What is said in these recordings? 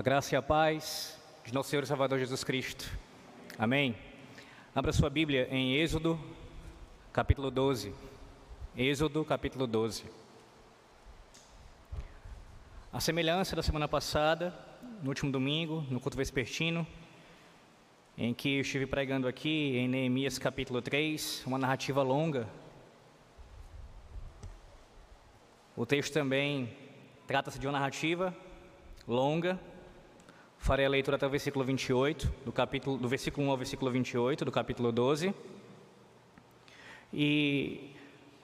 A graça e a paz de nosso Senhor e Salvador Jesus Cristo. Amém. Abra sua Bíblia em Êxodo, capítulo 12. Êxodo, capítulo 12. A semelhança da semana passada, no último domingo, no culto vespertino, em que eu estive pregando aqui em Neemias capítulo 3, uma narrativa longa. O texto também trata-se de uma narrativa longa. Farei a leitura até o versículo 28, do, capítulo, do versículo 1 ao versículo 28, do capítulo 12. E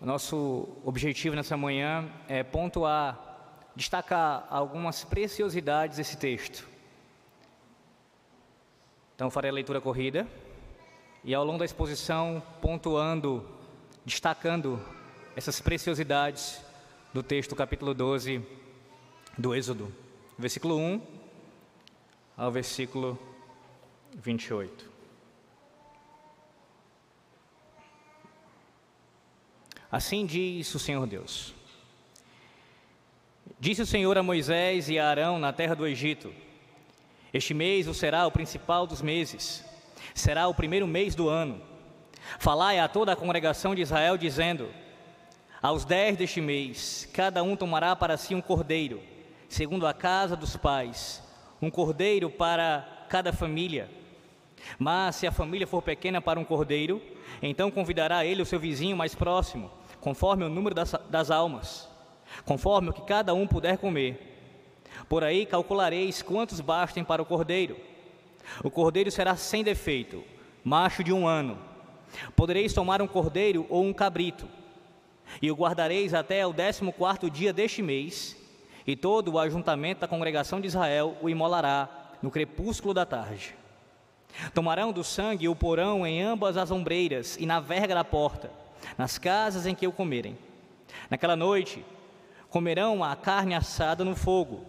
nosso objetivo nessa manhã é pontuar, destacar algumas preciosidades desse texto. Então, farei a leitura corrida e ao longo da exposição, pontuando, destacando essas preciosidades do texto, capítulo 12 do Êxodo, versículo 1 ao versículo 28. Assim diz o Senhor Deus. Disse o Senhor a Moisés e a Arão na terra do Egito: Este mês o será o principal dos meses, será o primeiro mês do ano. Falai a toda a congregação de Israel, dizendo: Aos dez deste mês, cada um tomará para si um cordeiro, segundo a casa dos pais, um cordeiro para cada família. Mas se a família for pequena para um cordeiro, então convidará ele o seu vizinho mais próximo, conforme o número das, das almas, conforme o que cada um puder comer. Por aí calculareis quantos bastem para o cordeiro. O cordeiro será sem defeito, macho de um ano. Podereis tomar um cordeiro ou um cabrito, e o guardareis até o décimo quarto dia deste mês, e todo o ajuntamento da congregação de Israel o imolará no crepúsculo da tarde. Tomarão do sangue e o porão em ambas as ombreiras e na verga da porta, nas casas em que o comerem. Naquela noite, comerão a carne assada no fogo,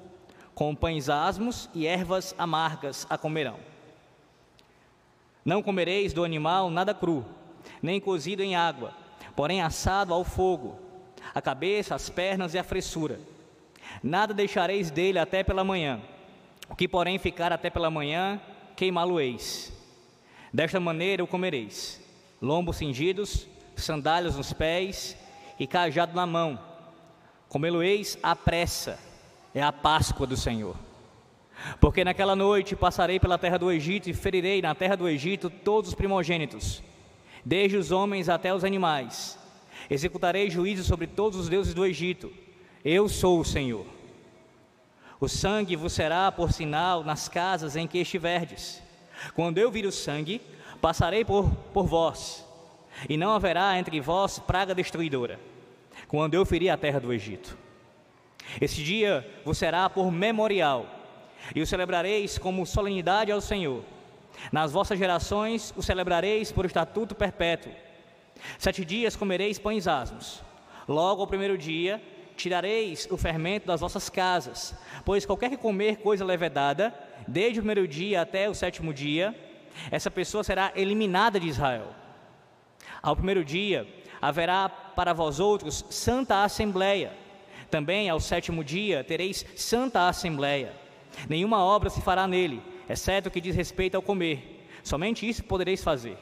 com pães asmos e ervas amargas a comerão. Não comereis do animal nada cru, nem cozido em água, porém assado ao fogo, a cabeça, as pernas e a fressura Nada deixareis dele até pela manhã. O que, porém, ficar até pela manhã, queimá-lo-eis. Desta maneira o comereis: lombos cingidos, sandálias nos pés e cajado na mão. Comê-lo-eis à pressa, é a Páscoa do Senhor. Porque naquela noite passarei pela terra do Egito e ferirei na terra do Egito todos os primogênitos, desde os homens até os animais. Executarei juízo sobre todos os deuses do Egito eu sou o Senhor. O sangue vos será por sinal nas casas em que estiverdes. Quando eu vir o sangue, passarei por, por vós, e não haverá entre vós praga destruidora, quando eu ferir a terra do Egito. Esse dia vos será por memorial, e o celebrareis como solenidade ao Senhor. Nas vossas gerações o celebrareis por estatuto perpétuo. Sete dias comereis pães asmos. Logo ao primeiro dia tirareis o fermento das vossas casas, pois qualquer que comer coisa levedada, desde o primeiro dia até o sétimo dia, essa pessoa será eliminada de Israel. Ao primeiro dia haverá para vós outros santa assembleia. Também ao sétimo dia tereis santa assembleia. Nenhuma obra se fará nele, exceto o que diz respeito ao comer. Somente isso podereis fazer.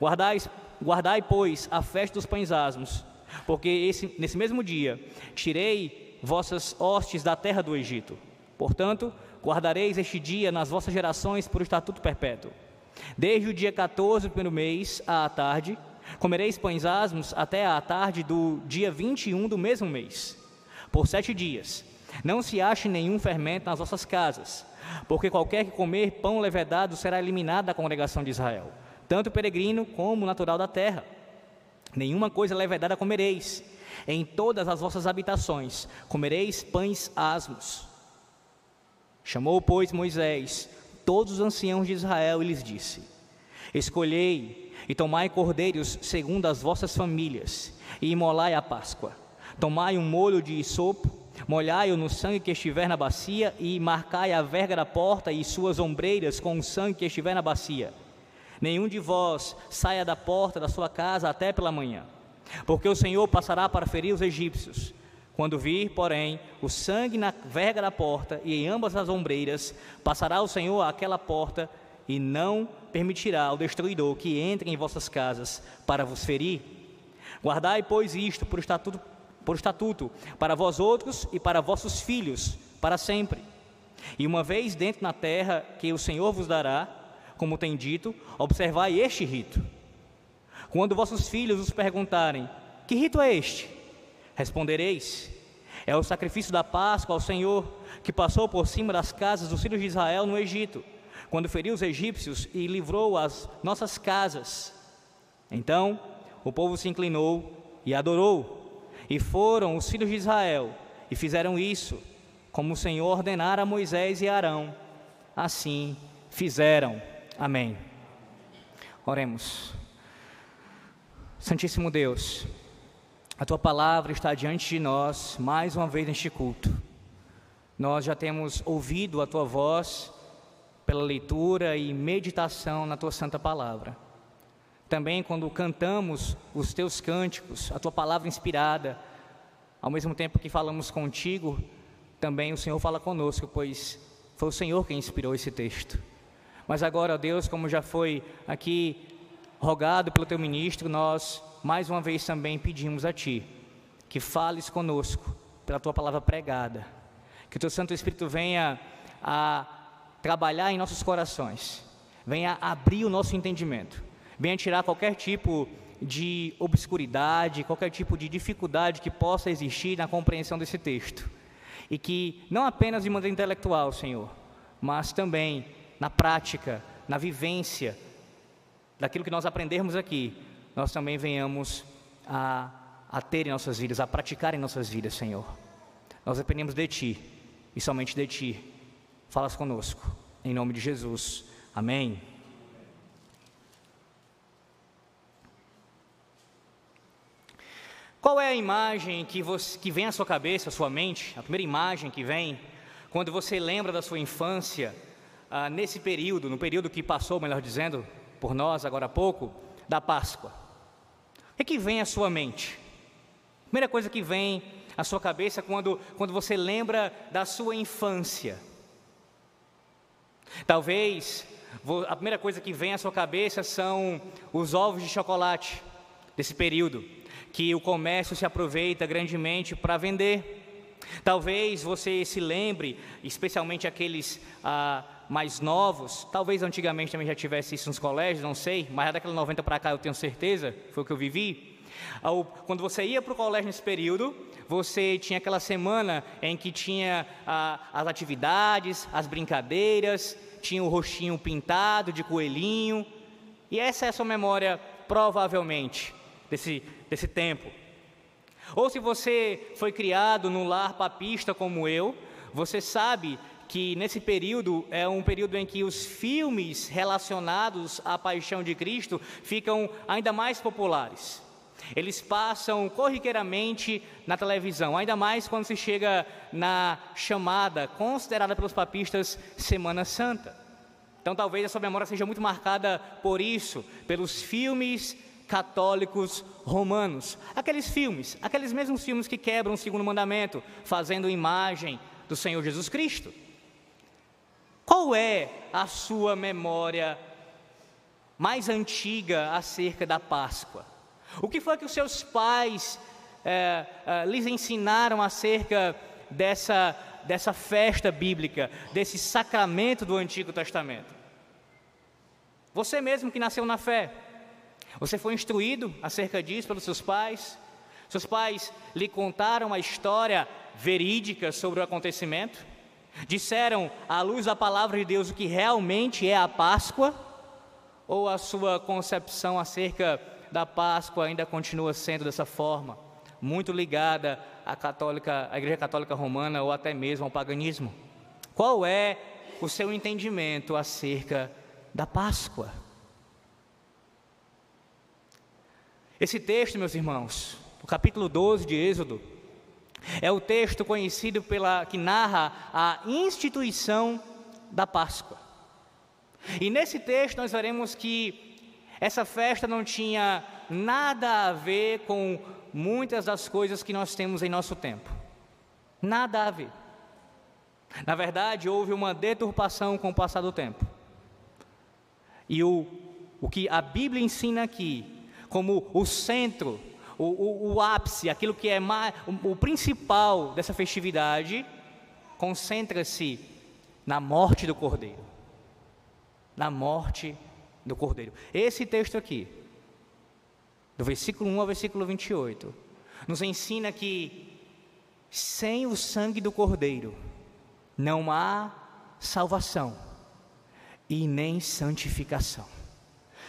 Guardai, guardai pois, a festa dos pães asmos, porque esse, nesse mesmo dia tirei vossas hostes da terra do Egito. Portanto, guardareis este dia nas vossas gerações por estatuto perpétuo. Desde o dia 14 do primeiro mês à tarde, comereis pães asmos até à tarde do dia 21 do mesmo mês. Por sete dias, não se ache nenhum fermento nas vossas casas, porque qualquer que comer pão levedado será eliminado da congregação de Israel, tanto peregrino como natural da terra. Nenhuma coisa levedada comereis. Em todas as vossas habitações comereis pães asmos. Chamou, pois, Moisés todos os anciãos de Israel e lhes disse: Escolhei e tomai cordeiros segundo as vossas famílias, e imolai a Páscoa. Tomai um molho de sopo, molhai-o no sangue que estiver na bacia, e marcai a verga da porta e suas ombreiras com o sangue que estiver na bacia Nenhum de vós saia da porta da sua casa até pela manhã, porque o Senhor passará para ferir os egípcios. Quando vir, porém, o sangue na verga da porta e em ambas as ombreiras, passará o Senhor àquela porta e não permitirá ao destruidor que entre em vossas casas para vos ferir. Guardai, pois, isto por estatuto, por estatuto para vós outros e para vossos filhos, para sempre. E uma vez dentro na terra que o Senhor vos dará, como tem dito, observai este rito. Quando vossos filhos os perguntarem: Que rito é este? Respondereis: É o sacrifício da Páscoa ao Senhor, que passou por cima das casas dos filhos de Israel no Egito, quando feriu os egípcios e livrou as nossas casas. Então o povo se inclinou e adorou, e foram os filhos de Israel e fizeram isso, como o Senhor ordenara a Moisés e Arão. Assim fizeram. Amém. Oremos. Santíssimo Deus, a tua palavra está diante de nós mais uma vez neste culto. Nós já temos ouvido a tua voz pela leitura e meditação na tua santa palavra. Também quando cantamos os teus cânticos, a tua palavra inspirada, ao mesmo tempo que falamos contigo, também o Senhor fala conosco, pois foi o Senhor quem inspirou esse texto. Mas agora, ó Deus, como já foi aqui rogado pelo teu ministro, nós mais uma vez também pedimos a Ti que fales conosco pela Tua palavra pregada, que o Teu Santo Espírito venha a trabalhar em nossos corações, venha abrir o nosso entendimento, venha tirar qualquer tipo de obscuridade, qualquer tipo de dificuldade que possa existir na compreensão desse texto. E que não apenas de maneira intelectual, Senhor, mas também na prática, na vivência daquilo que nós aprendermos aqui, nós também venhamos a, a ter em nossas vidas, a praticar em nossas vidas, Senhor. Nós dependemos de Ti e somente de Ti. Falas conosco, em nome de Jesus. Amém. Qual é a imagem que, você, que vem à sua cabeça, à sua mente, a primeira imagem que vem, quando você lembra da sua infância, ah, nesse período, no período que passou, melhor dizendo, por nós agora há pouco, da Páscoa? O que, que vem à sua mente? Primeira coisa que vem à sua cabeça quando, quando você lembra da sua infância. Talvez a primeira coisa que vem à sua cabeça são os ovos de chocolate desse período, que o comércio se aproveita grandemente para vender. Talvez você se lembre, especialmente aqueles ah, mais novos, talvez antigamente também já tivesse isso nos colégios, não sei, mas daquela 90 para cá eu tenho certeza, foi o que eu vivi. Quando você ia para o colégio nesse período, você tinha aquela semana em que tinha ah, as atividades, as brincadeiras, tinha o rostinho pintado de coelhinho, e essa é a sua memória, provavelmente, desse, desse tempo. Ou se você foi criado num lar papista como eu, você sabe que nesse período é um período em que os filmes relacionados à paixão de Cristo ficam ainda mais populares. Eles passam corriqueiramente na televisão, ainda mais quando se chega na chamada, considerada pelos papistas, Semana Santa. Então talvez a sua memória seja muito marcada por isso, pelos filmes católicos romanos. Aqueles filmes, aqueles mesmos filmes que quebram o segundo mandamento, fazendo imagem do Senhor Jesus Cristo. Qual é a sua memória mais antiga acerca da Páscoa? O que foi que os seus pais é, é, lhes ensinaram acerca dessa, dessa festa bíblica, desse sacramento do Antigo Testamento? Você mesmo que nasceu na fé, você foi instruído acerca disso pelos seus pais? Seus pais lhe contaram a história verídica sobre o acontecimento? Disseram, à luz da palavra de Deus, o que realmente é a Páscoa? Ou a sua concepção acerca da Páscoa ainda continua sendo dessa forma, muito ligada à, católica, à Igreja Católica Romana ou até mesmo ao paganismo? Qual é o seu entendimento acerca da Páscoa? Esse texto, meus irmãos, o capítulo 12 de Êxodo, é o texto conhecido pela que narra a instituição da Páscoa. E nesse texto nós veremos que essa festa não tinha nada a ver com muitas das coisas que nós temos em nosso tempo. Nada a ver. Na verdade, houve uma deturpação com o passar do tempo. E o, o que a Bíblia ensina aqui, como o centro, o, o, o ápice, aquilo que é mais, o, o principal dessa festividade, concentra-se na morte do Cordeiro. Na morte do Cordeiro. Esse texto aqui, do versículo 1 ao versículo 28, nos ensina que sem o sangue do Cordeiro não há salvação e nem santificação.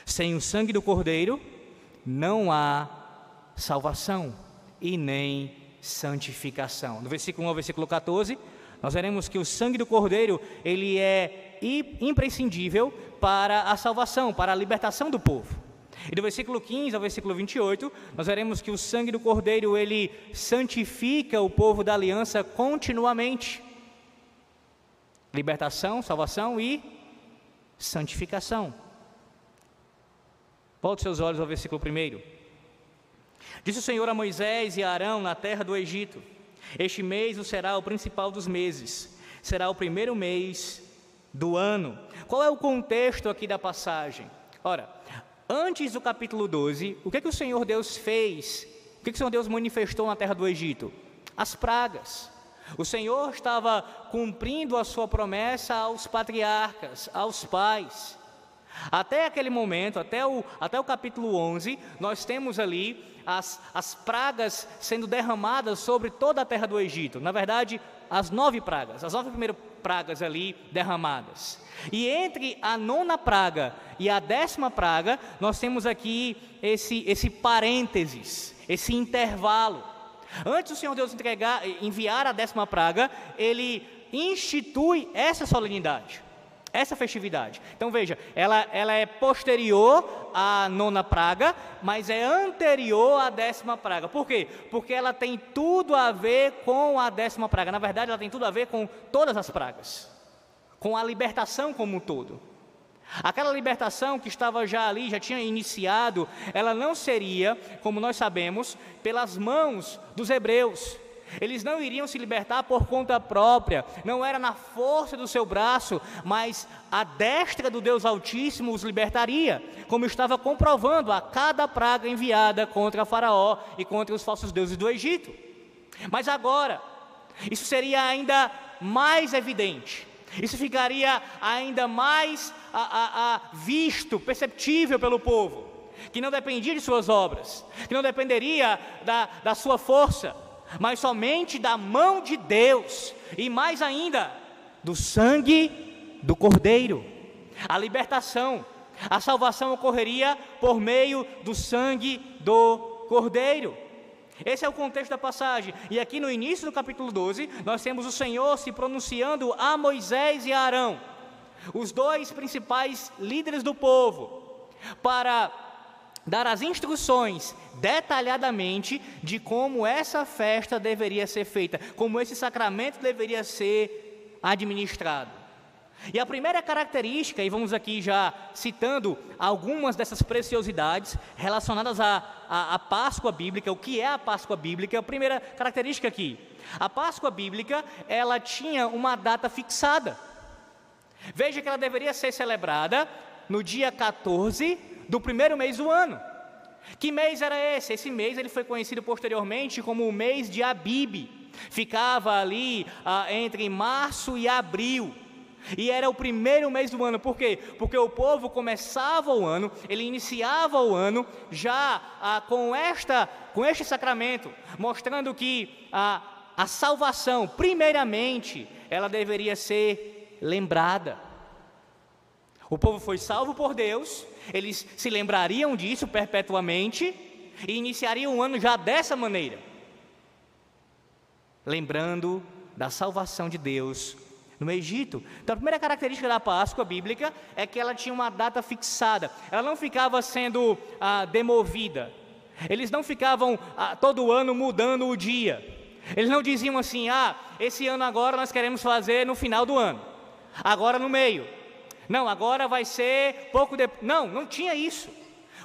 Sem o sangue do Cordeiro não há salvação e nem santificação. No versículo 1 ao versículo 14, nós veremos que o sangue do Cordeiro, ele é imprescindível para a salvação, para a libertação do povo. E do versículo 15 ao versículo 28, nós veremos que o sangue do Cordeiro, ele santifica o povo da aliança continuamente. Libertação, salvação e santificação. Volte seus olhos ao versículo 1. Disse o Senhor a Moisés e a Arão na terra do Egito: Este mês o será o principal dos meses, será o primeiro mês do ano. Qual é o contexto aqui da passagem? Ora, antes do capítulo 12, o que, é que o Senhor Deus fez? O que, é que o Senhor Deus manifestou na terra do Egito? As pragas. O Senhor estava cumprindo a sua promessa aos patriarcas, aos pais. Até aquele momento, até o, até o capítulo 11, nós temos ali as, as pragas sendo derramadas sobre toda a terra do Egito. Na verdade, as nove pragas, as nove primeiras pragas ali derramadas. E entre a nona praga e a décima praga, nós temos aqui esse, esse parênteses, esse intervalo. Antes do Senhor Deus entregar, enviar a décima praga, ele institui essa solenidade essa festividade. Então veja, ela, ela é posterior à nona praga, mas é anterior à décima praga. Por quê? Porque ela tem tudo a ver com a décima praga. Na verdade, ela tem tudo a ver com todas as pragas, com a libertação como um todo. Aquela libertação que estava já ali, já tinha iniciado, ela não seria, como nós sabemos, pelas mãos dos hebreus, eles não iriam se libertar por conta própria, não era na força do seu braço, mas a destra do Deus Altíssimo os libertaria, como estava comprovando a cada praga enviada contra Faraó e contra os falsos deuses do Egito. Mas agora, isso seria ainda mais evidente, isso ficaria ainda mais a, a, a visto, perceptível pelo povo, que não dependia de suas obras, que não dependeria da, da sua força, mas somente da mão de Deus, e mais ainda, do sangue do Cordeiro. A libertação, a salvação ocorreria por meio do sangue do Cordeiro. Esse é o contexto da passagem. E aqui no início do capítulo 12, nós temos o Senhor se pronunciando a Moisés e a Arão, os dois principais líderes do povo, para dar as instruções detalhadamente de como essa festa deveria ser feita, como esse sacramento deveria ser administrado. E a primeira característica, e vamos aqui já citando algumas dessas preciosidades relacionadas à, à, à, Páscoa bíblica, o que é a Páscoa bíblica? A primeira característica aqui, a Páscoa bíblica, ela tinha uma data fixada. Veja que ela deveria ser celebrada no dia 14 do primeiro mês do ano. Que mês era esse? Esse mês ele foi conhecido posteriormente como o mês de Abib. Ficava ali ah, entre março e abril. E era o primeiro mês do ano, por quê? Porque o povo começava o ano, ele iniciava o ano já ah, com, esta, com este sacramento, mostrando que a, a salvação, primeiramente, ela deveria ser lembrada. O povo foi salvo por Deus, eles se lembrariam disso perpetuamente e iniciariam o ano já dessa maneira, lembrando da salvação de Deus no Egito. Então, a primeira característica da Páscoa bíblica é que ela tinha uma data fixada, ela não ficava sendo ah, demovida, eles não ficavam ah, todo ano mudando o dia, eles não diziam assim: ah, esse ano agora nós queremos fazer no final do ano, agora no meio, não, agora vai ser pouco depois. Não, não tinha isso.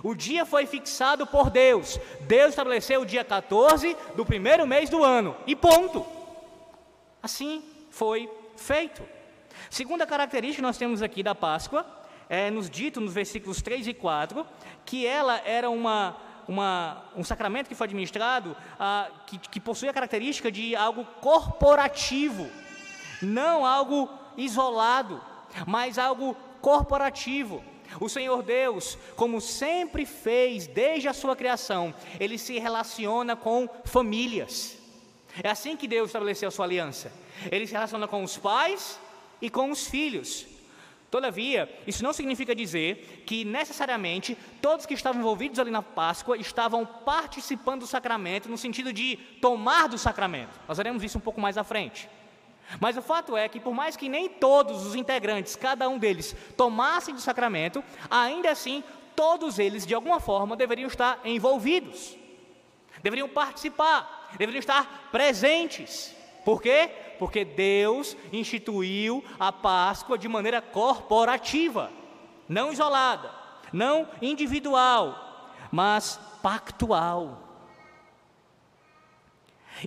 O dia foi fixado por Deus. Deus estabeleceu o dia 14 do primeiro mês do ano. E ponto. Assim foi feito. Segunda característica que nós temos aqui da Páscoa é nos dito nos versículos 3 e 4 que ela era uma, uma, um sacramento que foi administrado ah, que, que possui a característica de algo corporativo, não algo isolado, mas algo corporativo. O Senhor Deus, como sempre fez desde a sua criação, ele se relaciona com famílias. É assim que Deus estabeleceu a sua aliança. Ele se relaciona com os pais e com os filhos. Todavia, isso não significa dizer que necessariamente todos que estavam envolvidos ali na Páscoa estavam participando do sacramento no sentido de tomar do sacramento. Nós veremos isso um pouco mais à frente. Mas o fato é que, por mais que nem todos os integrantes, cada um deles, tomassem do sacramento, ainda assim, todos eles, de alguma forma, deveriam estar envolvidos, deveriam participar, deveriam estar presentes. Por quê? Porque Deus instituiu a Páscoa de maneira corporativa, não isolada, não individual, mas pactual.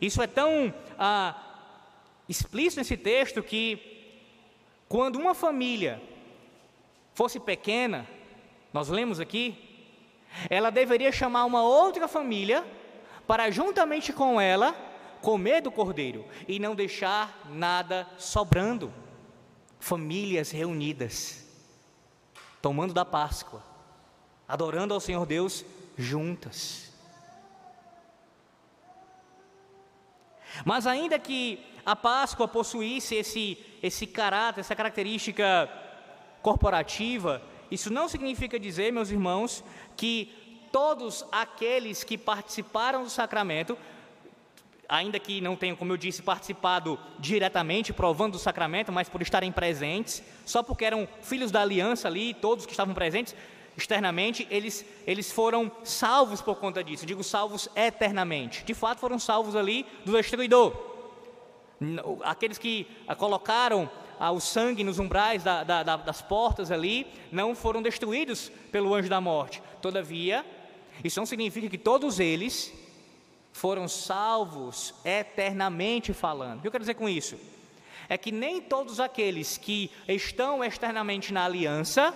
Isso é tão ah, explícito nesse texto que quando uma família fosse pequena, nós lemos aqui, ela deveria chamar uma outra família para juntamente com ela comer do cordeiro e não deixar nada sobrando. Famílias reunidas, tomando da Páscoa, adorando ao Senhor Deus juntas. Mas ainda que a Páscoa possuísse esse, esse caráter, essa característica corporativa, isso não significa dizer, meus irmãos, que todos aqueles que participaram do sacramento, ainda que não tenham, como eu disse, participado diretamente, provando o sacramento, mas por estarem presentes, só porque eram filhos da aliança ali, todos que estavam presentes, externamente, eles, eles foram salvos por conta disso. digo salvos eternamente. De fato, foram salvos ali do destruidor aqueles que ah, colocaram ah, o sangue nos umbrais da, da, das portas ali, não foram destruídos pelo anjo da morte. Todavia, isso não significa que todos eles foram salvos eternamente falando. O que eu quero dizer com isso? É que nem todos aqueles que estão externamente na aliança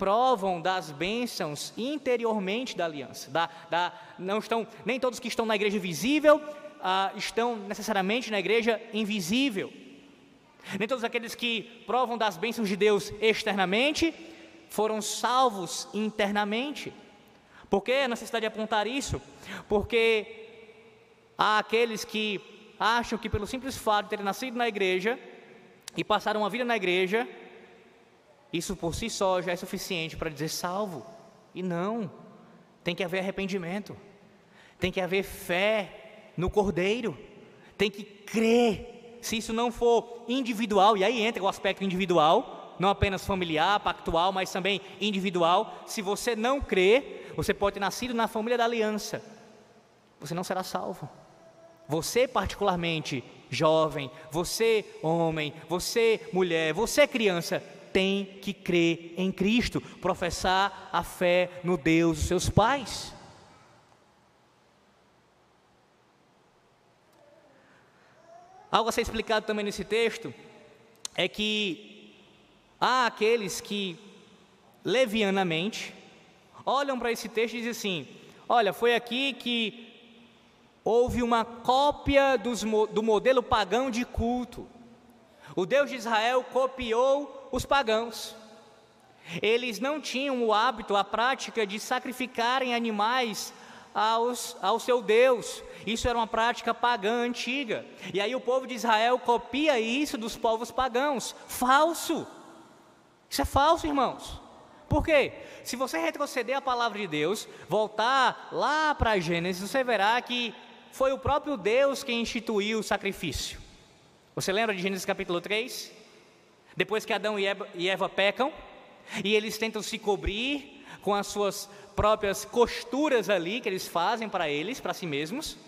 provam das bênçãos interiormente da aliança. Da, da, não estão nem todos que estão na igreja visível ah, estão necessariamente na igreja invisível. Nem todos aqueles que provam das bênçãos de Deus externamente foram salvos internamente. Por que a necessidade de apontar isso? Porque há aqueles que acham que, pelo simples fato de terem nascido na igreja e passaram uma vida na igreja, isso por si só já é suficiente para dizer salvo. E não, tem que haver arrependimento, tem que haver fé no Cordeiro, tem que crer. Se isso não for individual, e aí entra o aspecto individual, não apenas familiar, pactual, mas também individual. Se você não crer, você pode ter nascido na família da aliança, você não será salvo. Você, particularmente, jovem, você, homem, você, mulher, você, criança, tem que crer em Cristo, professar a fé no Deus dos seus pais. Algo a ser explicado também nesse texto é que há aqueles que levianamente olham para esse texto e dizem assim: olha, foi aqui que houve uma cópia dos, do modelo pagão de culto. O Deus de Israel copiou os pagãos. Eles não tinham o hábito, a prática de sacrificarem animais aos, ao seu Deus. Isso era uma prática pagã antiga. E aí o povo de Israel copia isso dos povos pagãos. Falso. Isso é falso, irmãos. Por quê? Se você retroceder a palavra de Deus, voltar lá para Gênesis, você verá que foi o próprio Deus quem instituiu o sacrifício. Você lembra de Gênesis capítulo 3? Depois que Adão e Eva, pecam, e eles tentam se cobrir com as suas próprias costuras ali que eles fazem para eles, para si mesmos,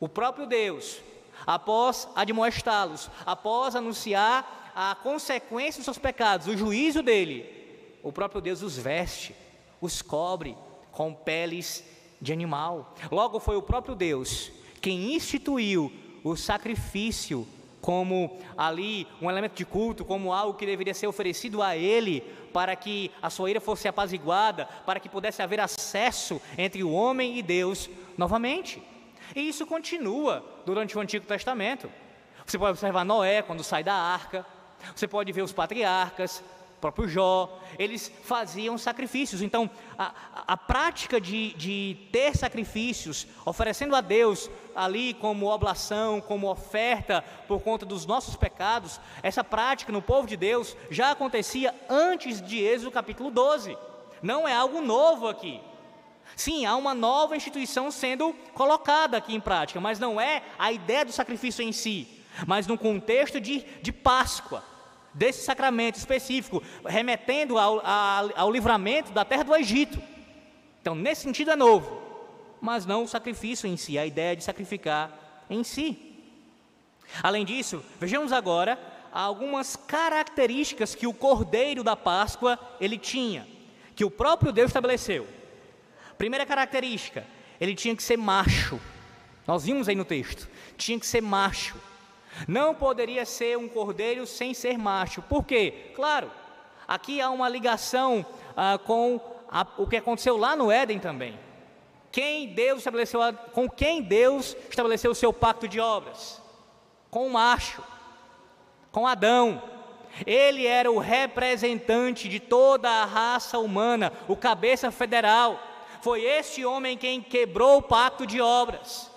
o próprio Deus, após admoestá-los, após anunciar a consequência dos seus pecados, o juízo dele, o próprio Deus os veste, os cobre com peles de animal. Logo foi o próprio Deus quem instituiu o sacrifício como ali um elemento de culto, como algo que deveria ser oferecido a ele para que a sua ira fosse apaziguada, para que pudesse haver acesso entre o homem e Deus novamente. E isso continua durante o Antigo Testamento. Você pode observar Noé quando sai da arca, você pode ver os patriarcas, próprio Jó, eles faziam sacrifícios. Então, a, a prática de, de ter sacrifícios, oferecendo a Deus ali como oblação, como oferta por conta dos nossos pecados, essa prática no povo de Deus já acontecia antes de Êxodo capítulo 12. Não é algo novo aqui. Sim, há uma nova instituição sendo colocada aqui em prática, mas não é a ideia do sacrifício em si, mas no contexto de, de Páscoa desse sacramento específico, remetendo ao, ao, ao livramento da terra do Egito. Então, nesse sentido é novo, mas não o sacrifício em si, a ideia de sacrificar em si. Além disso, vejamos agora algumas características que o cordeiro da Páscoa ele tinha, que o próprio Deus estabeleceu. Primeira característica, ele tinha que ser macho. Nós vimos aí no texto, tinha que ser macho. Não poderia ser um cordeiro sem ser macho. Por quê? Claro, aqui há uma ligação ah, com a, o que aconteceu lá no Éden também. Quem Deus estabeleceu, com quem Deus estabeleceu o seu pacto de obras? Com o macho, com Adão. Ele era o representante de toda a raça humana, o cabeça federal. Foi este homem quem quebrou o pacto de obras.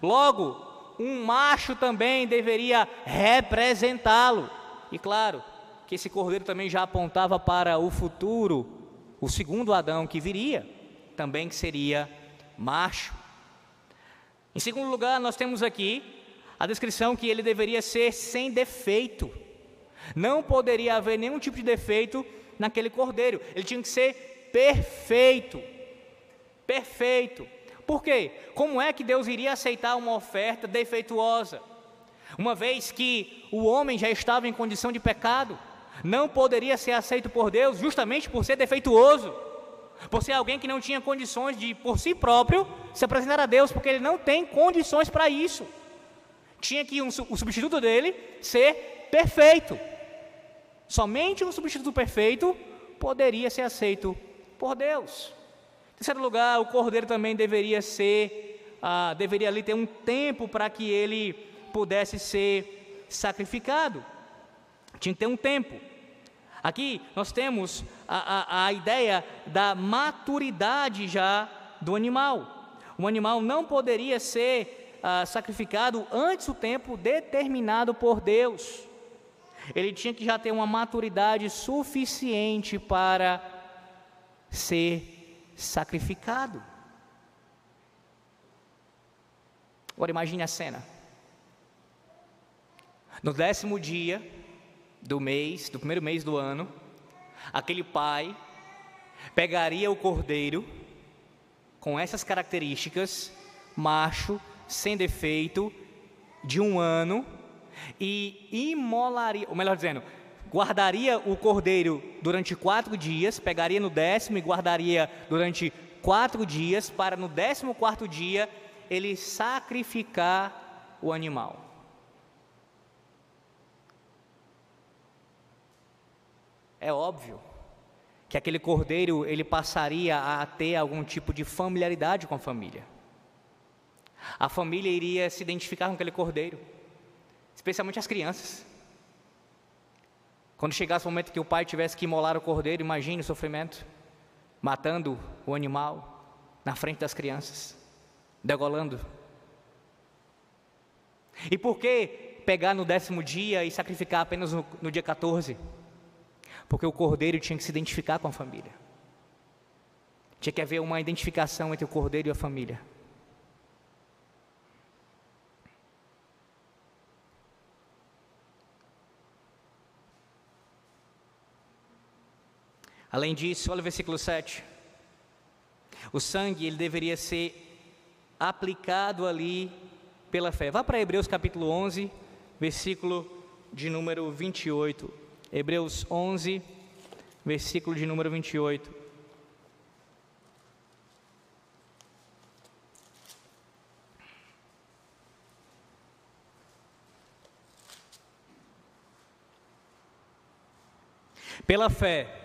Logo, um macho também deveria representá-lo. E claro, que esse cordeiro também já apontava para o futuro, o segundo Adão que viria, também que seria macho. Em segundo lugar, nós temos aqui a descrição que ele deveria ser sem defeito. Não poderia haver nenhum tipo de defeito naquele cordeiro. Ele tinha que ser perfeito. Perfeito. Por quê? Como é que Deus iria aceitar uma oferta defeituosa? Uma vez que o homem já estava em condição de pecado, não poderia ser aceito por Deus justamente por ser defeituoso, por ser alguém que não tinha condições de, por si próprio, se apresentar a Deus, porque ele não tem condições para isso. Tinha que um, o substituto dele ser perfeito. Somente um substituto perfeito poderia ser aceito por Deus. Terceiro lugar, o cordeiro também deveria ser, ah, deveria ali ter um tempo para que ele pudesse ser sacrificado. Tinha que ter um tempo. Aqui nós temos a, a, a ideia da maturidade já do animal. O animal não poderia ser ah, sacrificado antes do tempo determinado por Deus. Ele tinha que já ter uma maturidade suficiente para ser sacrificado. Agora imagine a cena. No décimo dia do mês, do primeiro mês do ano, aquele pai pegaria o cordeiro com essas características, macho, sem defeito, de um ano, e imolaria, ou melhor dizendo, guardaria o cordeiro durante quatro dias, pegaria no décimo e guardaria durante quatro dias, para no décimo quarto dia ele sacrificar o animal. É óbvio que aquele cordeiro ele passaria a ter algum tipo de familiaridade com a família. A família iria se identificar com aquele cordeiro, especialmente as crianças. Quando chegasse o momento que o pai tivesse que imolar o cordeiro, imagine o sofrimento, matando o animal na frente das crianças, degolando. E por que pegar no décimo dia e sacrificar apenas no, no dia 14? Porque o cordeiro tinha que se identificar com a família. Tinha que haver uma identificação entre o cordeiro e a família. Além disso, olha o versículo 7. O sangue ele deveria ser aplicado ali pela fé. Vá para Hebreus capítulo 11, versículo de número 28. Hebreus 11, versículo de número 28. Pela fé,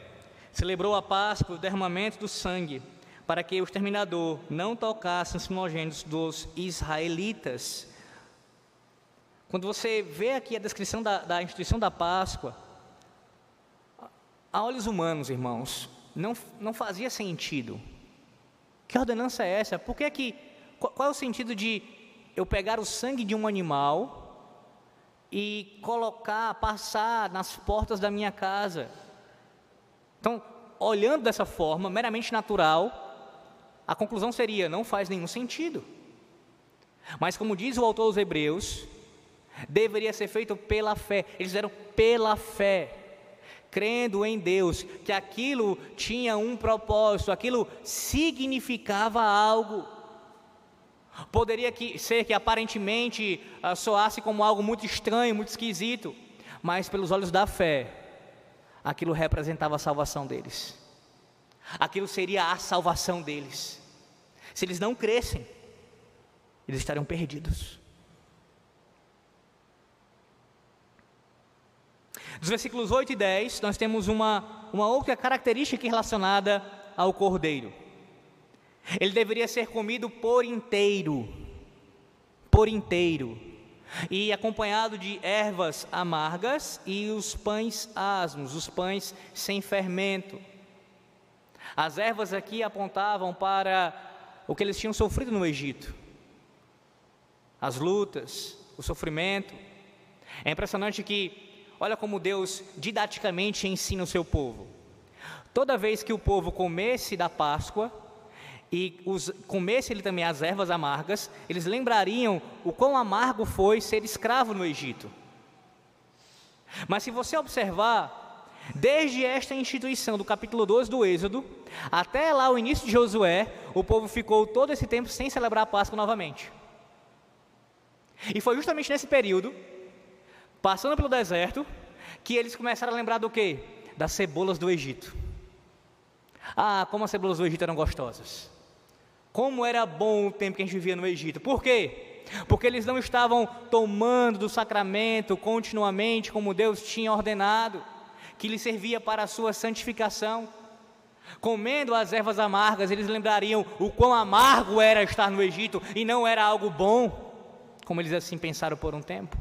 celebrou a Páscoa, o derramamento do sangue, para que o exterminador não tocasse os primogênitos dos israelitas. Quando você vê aqui a descrição da, da instituição da Páscoa, a olhos humanos, irmãos, não, não fazia sentido. Que ordenança é essa? Por que que, qual, qual é o sentido de eu pegar o sangue de um animal e colocar, passar nas portas da minha casa? Então, olhando dessa forma, meramente natural, a conclusão seria: não faz nenhum sentido. Mas, como diz o autor dos Hebreus, deveria ser feito pela fé. Eles fizeram pela fé, crendo em Deus, que aquilo tinha um propósito, aquilo significava algo. Poderia que, ser que aparentemente uh, soasse como algo muito estranho, muito esquisito, mas pelos olhos da fé, aquilo representava a salvação deles. Aquilo seria a salvação deles. Se eles não crescem, eles estariam perdidos. Dos versículos 8 e 10, nós temos uma, uma outra característica relacionada ao cordeiro. Ele deveria ser comido por inteiro, por inteiro, e acompanhado de ervas amargas e os pães asmos, os pães sem fermento. As ervas aqui apontavam para o que eles tinham sofrido no Egito, as lutas, o sofrimento. É impressionante que, olha como Deus didaticamente ensina o seu povo. Toda vez que o povo comesse da Páscoa e os, comesse ele também as ervas amargas, eles lembrariam o quão amargo foi ser escravo no Egito. Mas se você observar, Desde esta instituição do capítulo 12 do Êxodo, até lá o início de Josué, o povo ficou todo esse tempo sem celebrar a Páscoa novamente. E foi justamente nesse período, passando pelo deserto, que eles começaram a lembrar do quê? Das cebolas do Egito. Ah, como as cebolas do Egito eram gostosas. Como era bom o tempo que a gente vivia no Egito. Por quê? Porque eles não estavam tomando do sacramento continuamente como Deus tinha ordenado que lhe servia para a sua santificação. Comendo as ervas amargas, eles lembrariam o quão amargo era estar no Egito e não era algo bom, como eles assim pensaram por um tempo.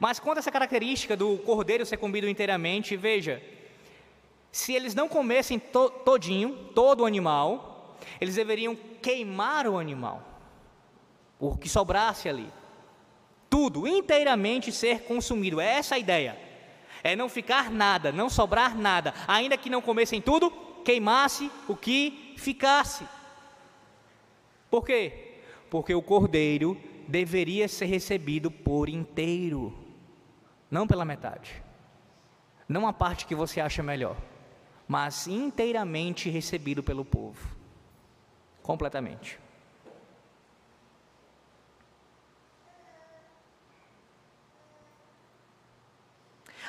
Mas quanto a essa característica do cordeiro ser comido inteiramente, veja, se eles não comessem to todinho, todo o animal, eles deveriam queimar o animal, o que sobrasse ali tudo inteiramente ser consumido. É essa a ideia. É não ficar nada, não sobrar nada, ainda que não comessem tudo, queimasse o que ficasse. Por quê? Porque o cordeiro deveria ser recebido por inteiro, não pela metade. Não a parte que você acha melhor, mas inteiramente recebido pelo povo. Completamente.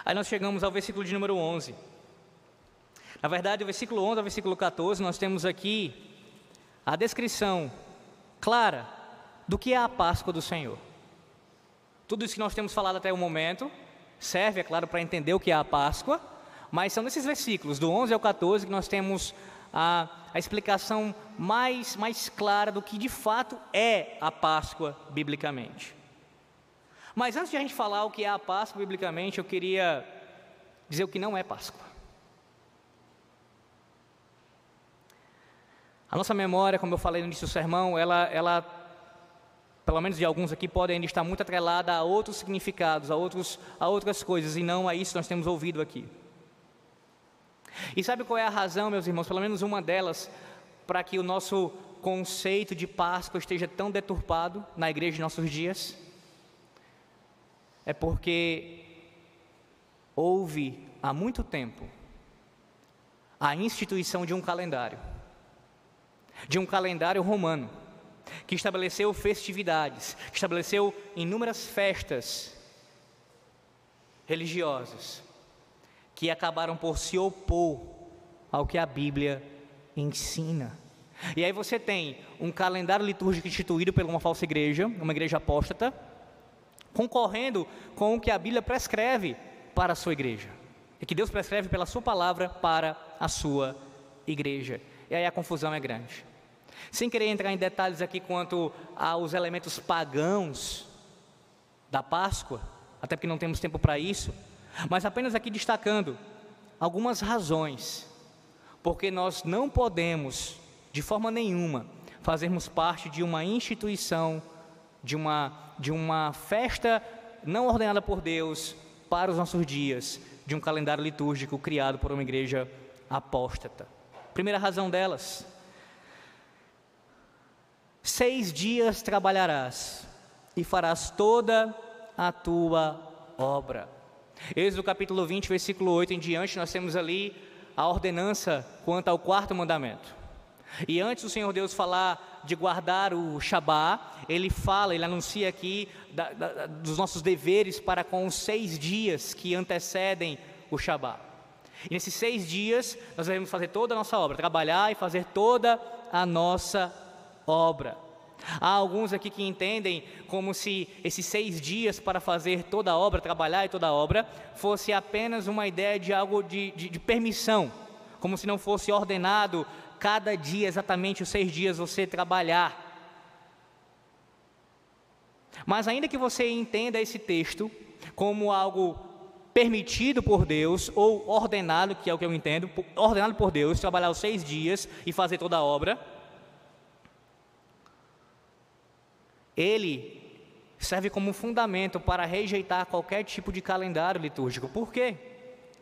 Aí nós chegamos ao versículo de número 11. Na verdade, o versículo 11 ao versículo 14, nós temos aqui a descrição clara do que é a Páscoa do Senhor. Tudo isso que nós temos falado até o momento serve, é claro, para entender o que é a Páscoa, mas são nesses versículos, do 11 ao 14, que nós temos a, a explicação mais, mais clara do que de fato é a Páscoa biblicamente. Mas antes de a gente falar o que é a Páscoa biblicamente, eu queria dizer o que não é Páscoa. A nossa memória, como eu falei no início do sermão, ela, ela, pelo menos de alguns aqui, pode ainda estar muito atrelada a outros significados, a, outros, a outras coisas, e não a isso que nós temos ouvido aqui. E sabe qual é a razão, meus irmãos, pelo menos uma delas, para que o nosso conceito de Páscoa esteja tão deturpado na igreja de nossos dias? é porque houve há muito tempo a instituição de um calendário, de um calendário romano, que estabeleceu festividades, que estabeleceu inúmeras festas religiosas, que acabaram por se opor ao que a Bíblia ensina. E aí você tem um calendário litúrgico instituído por uma falsa igreja, uma igreja apóstata, concorrendo com o que a Bíblia prescreve para a sua igreja. E que Deus prescreve pela sua palavra para a sua igreja. E aí a confusão é grande. Sem querer entrar em detalhes aqui quanto aos elementos pagãos da Páscoa, até porque não temos tempo para isso, mas apenas aqui destacando algumas razões porque nós não podemos, de forma nenhuma, fazermos parte de uma instituição, de uma, de uma festa não ordenada por Deus para os nossos dias, de um calendário litúrgico criado por uma igreja apóstata. Primeira razão delas: seis dias trabalharás e farás toda a tua obra. Êxodo capítulo 20, versículo 8 em diante, nós temos ali a ordenança quanto ao quarto mandamento. E antes do Senhor Deus falar de guardar o Shabá, ele fala, ele anuncia aqui da, da, dos nossos deveres para com os seis dias que antecedem o Shabá. E nesses seis dias nós devemos fazer toda a nossa obra, trabalhar e fazer toda a nossa obra. Há alguns aqui que entendem como se esses seis dias para fazer toda a obra, trabalhar e toda a obra, fosse apenas uma ideia de algo de, de, de permissão, como se não fosse ordenado cada dia, exatamente os seis dias, você trabalhar. Mas ainda que você entenda esse texto como algo permitido por Deus ou ordenado, que é o que eu entendo, ordenado por Deus, trabalhar os seis dias e fazer toda a obra, ele serve como fundamento para rejeitar qualquer tipo de calendário litúrgico. Por quê?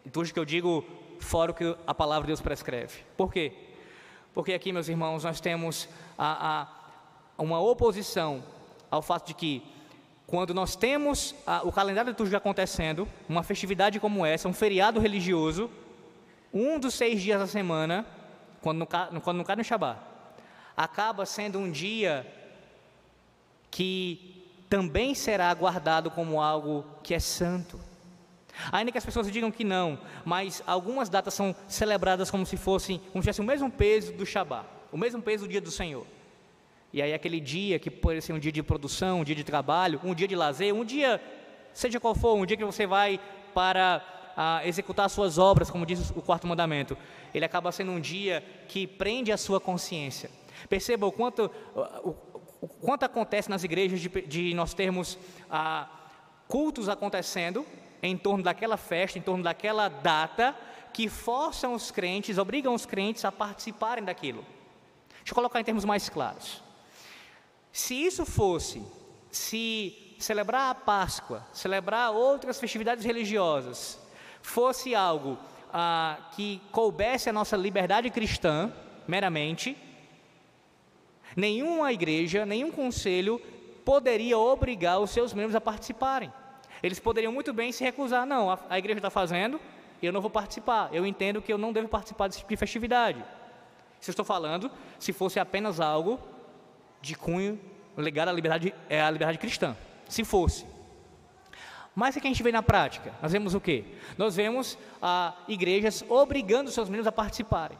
Litúrgico eu digo fora o que a palavra de Deus prescreve. Por quê? Porque aqui, meus irmãos, nós temos a, a, uma oposição ao fato de que, quando nós temos a, o calendário litúrgico acontecendo, uma festividade como essa, um feriado religioso, um dos seis dias da semana, quando não, quando não cai no Shabat, acaba sendo um dia que também será guardado como algo que é santo. Ainda que as pessoas digam que não, mas algumas datas são celebradas como se fossem, como se tivesse o mesmo peso do Shabat, o mesmo peso do dia do Senhor. E aí aquele dia que pode ser um dia de produção, um dia de trabalho, um dia de lazer, um dia, seja qual for, um dia que você vai para a, executar suas obras, como diz o quarto mandamento, ele acaba sendo um dia que prende a sua consciência. Perceba o quanto, quanto acontece nas igrejas de, de nós termos ah, cultos acontecendo em torno daquela festa, em torno daquela data, que forçam os crentes, obrigam os crentes a participarem daquilo. Deixa eu colocar em termos mais claros. Se isso fosse, se celebrar a Páscoa, celebrar outras festividades religiosas, fosse algo ah, que coubesse a nossa liberdade cristã, meramente, Nenhuma igreja, nenhum conselho poderia obrigar os seus membros a participarem. Eles poderiam muito bem se recusar, não, a, a igreja está fazendo, eu não vou participar. Eu entendo que eu não devo participar desse tipo de festividade. Se eu estou falando, se fosse apenas algo de cunho ligado à liberdade, é, à liberdade cristã. Se fosse. Mas o que a gente vê na prática? Nós vemos o quê? Nós vemos ah, igrejas obrigando seus membros a participarem.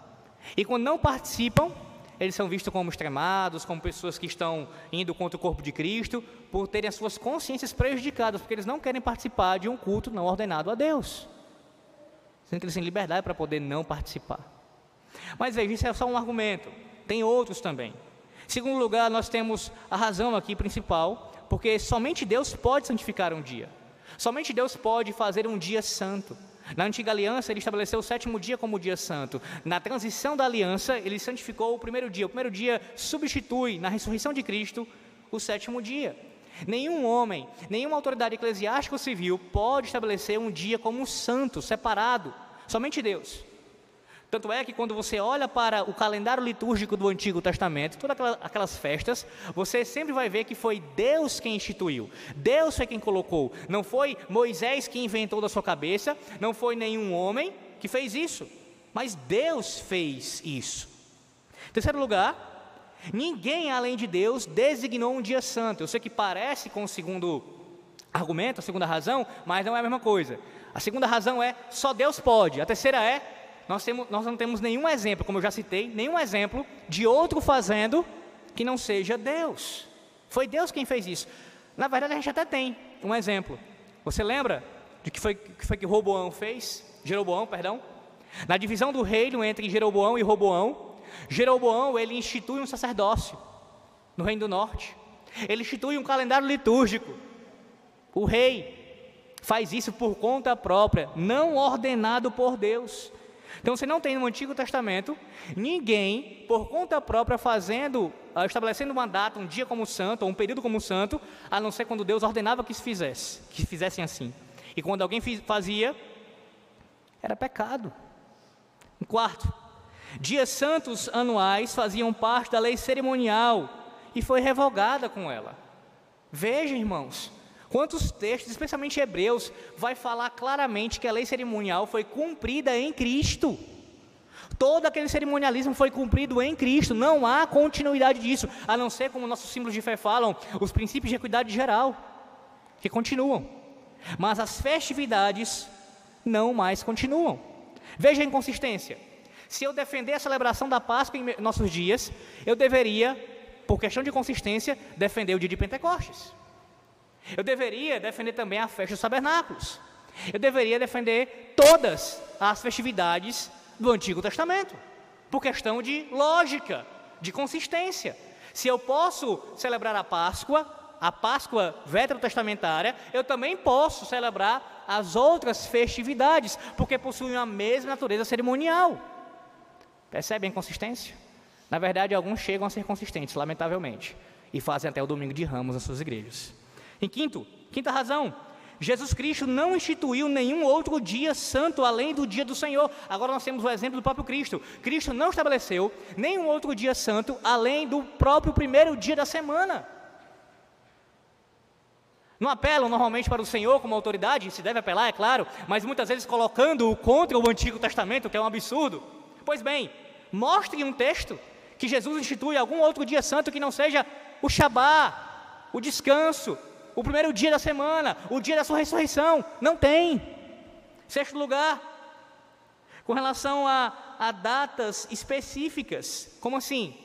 E quando não participam, eles são vistos como extremados, como pessoas que estão indo contra o corpo de Cristo, por terem as suas consciências prejudicadas, porque eles não querem participar de um culto não ordenado a Deus. Sendo que eles têm liberdade para poder não participar. Mas veja, isso é só um argumento. Tem outros também. Segundo lugar, nós temos a razão aqui principal, porque somente Deus pode santificar um dia. Somente Deus pode fazer um dia santo. Na antiga aliança, ele estabeleceu o sétimo dia como dia santo. Na transição da aliança, ele santificou o primeiro dia. O primeiro dia substitui, na ressurreição de Cristo, o sétimo dia. Nenhum homem, nenhuma autoridade eclesiástica ou civil pode estabelecer um dia como santo, separado. Somente Deus. Tanto é que quando você olha para o calendário litúrgico do Antigo Testamento, todas aquelas festas, você sempre vai ver que foi Deus quem instituiu, Deus foi quem colocou, não foi Moisés que inventou da sua cabeça, não foi nenhum homem que fez isso, mas Deus fez isso. Terceiro lugar, ninguém além de Deus designou um dia santo. Eu sei que parece com o segundo argumento, a segunda razão, mas não é a mesma coisa. A segunda razão é só Deus pode, a terceira é nós, temos, nós não temos nenhum exemplo, como eu já citei, nenhum exemplo de outro fazendo que não seja Deus. Foi Deus quem fez isso. Na verdade, a gente até tem um exemplo. Você lembra do que foi que, foi que Roboão fez, Jeroboão, perdão, na divisão do reino entre Jeroboão e Roboão, Jeroboão ele institui um sacerdócio no reino do norte. Ele institui um calendário litúrgico. O rei faz isso por conta própria, não ordenado por Deus. Então você não tem no Antigo Testamento ninguém por conta própria fazendo, ah, estabelecendo uma data, um dia como santo, ou um período como santo, a não ser quando Deus ordenava que se fizesse, que fizessem assim. E quando alguém fazia, era pecado. Um quarto, dias santos anuais faziam parte da lei cerimonial e foi revogada com ela. Veja, irmãos, quantos textos, especialmente Hebreus, vai falar claramente que a lei cerimonial foi cumprida em Cristo. Todo aquele cerimonialismo foi cumprido em Cristo, não há continuidade disso, a não ser como nossos símbolos de fé falam, os princípios de equidade geral, que continuam. Mas as festividades não mais continuam. Veja a inconsistência. Se eu defender a celebração da Páscoa em nossos dias, eu deveria, por questão de consistência, defender o dia de Pentecostes. Eu deveria defender também a festa dos tabernáculos. Eu deveria defender todas as festividades do Antigo Testamento, por questão de lógica, de consistência. Se eu posso celebrar a Páscoa, a Páscoa veterotestamentária, eu também posso celebrar as outras festividades, porque possuem a mesma natureza cerimonial. Percebem a consistência? Na verdade, alguns chegam a ser consistentes, lamentavelmente, e fazem até o domingo de ramos nas suas igrejas. Em quinto, quinta razão, Jesus Cristo não instituiu nenhum outro dia santo além do dia do Senhor. Agora nós temos o exemplo do próprio Cristo. Cristo não estabeleceu nenhum outro dia santo além do próprio primeiro dia da semana. Não apelam normalmente para o Senhor como autoridade, se deve apelar, é claro, mas muitas vezes colocando-o contra o Antigo Testamento, que é um absurdo. Pois bem, mostre um texto que Jesus institui algum outro dia santo que não seja o Shabá, o descanso, o primeiro dia da semana, o dia da sua ressurreição. Não tem. Sexto lugar, com relação a, a datas específicas. Como assim?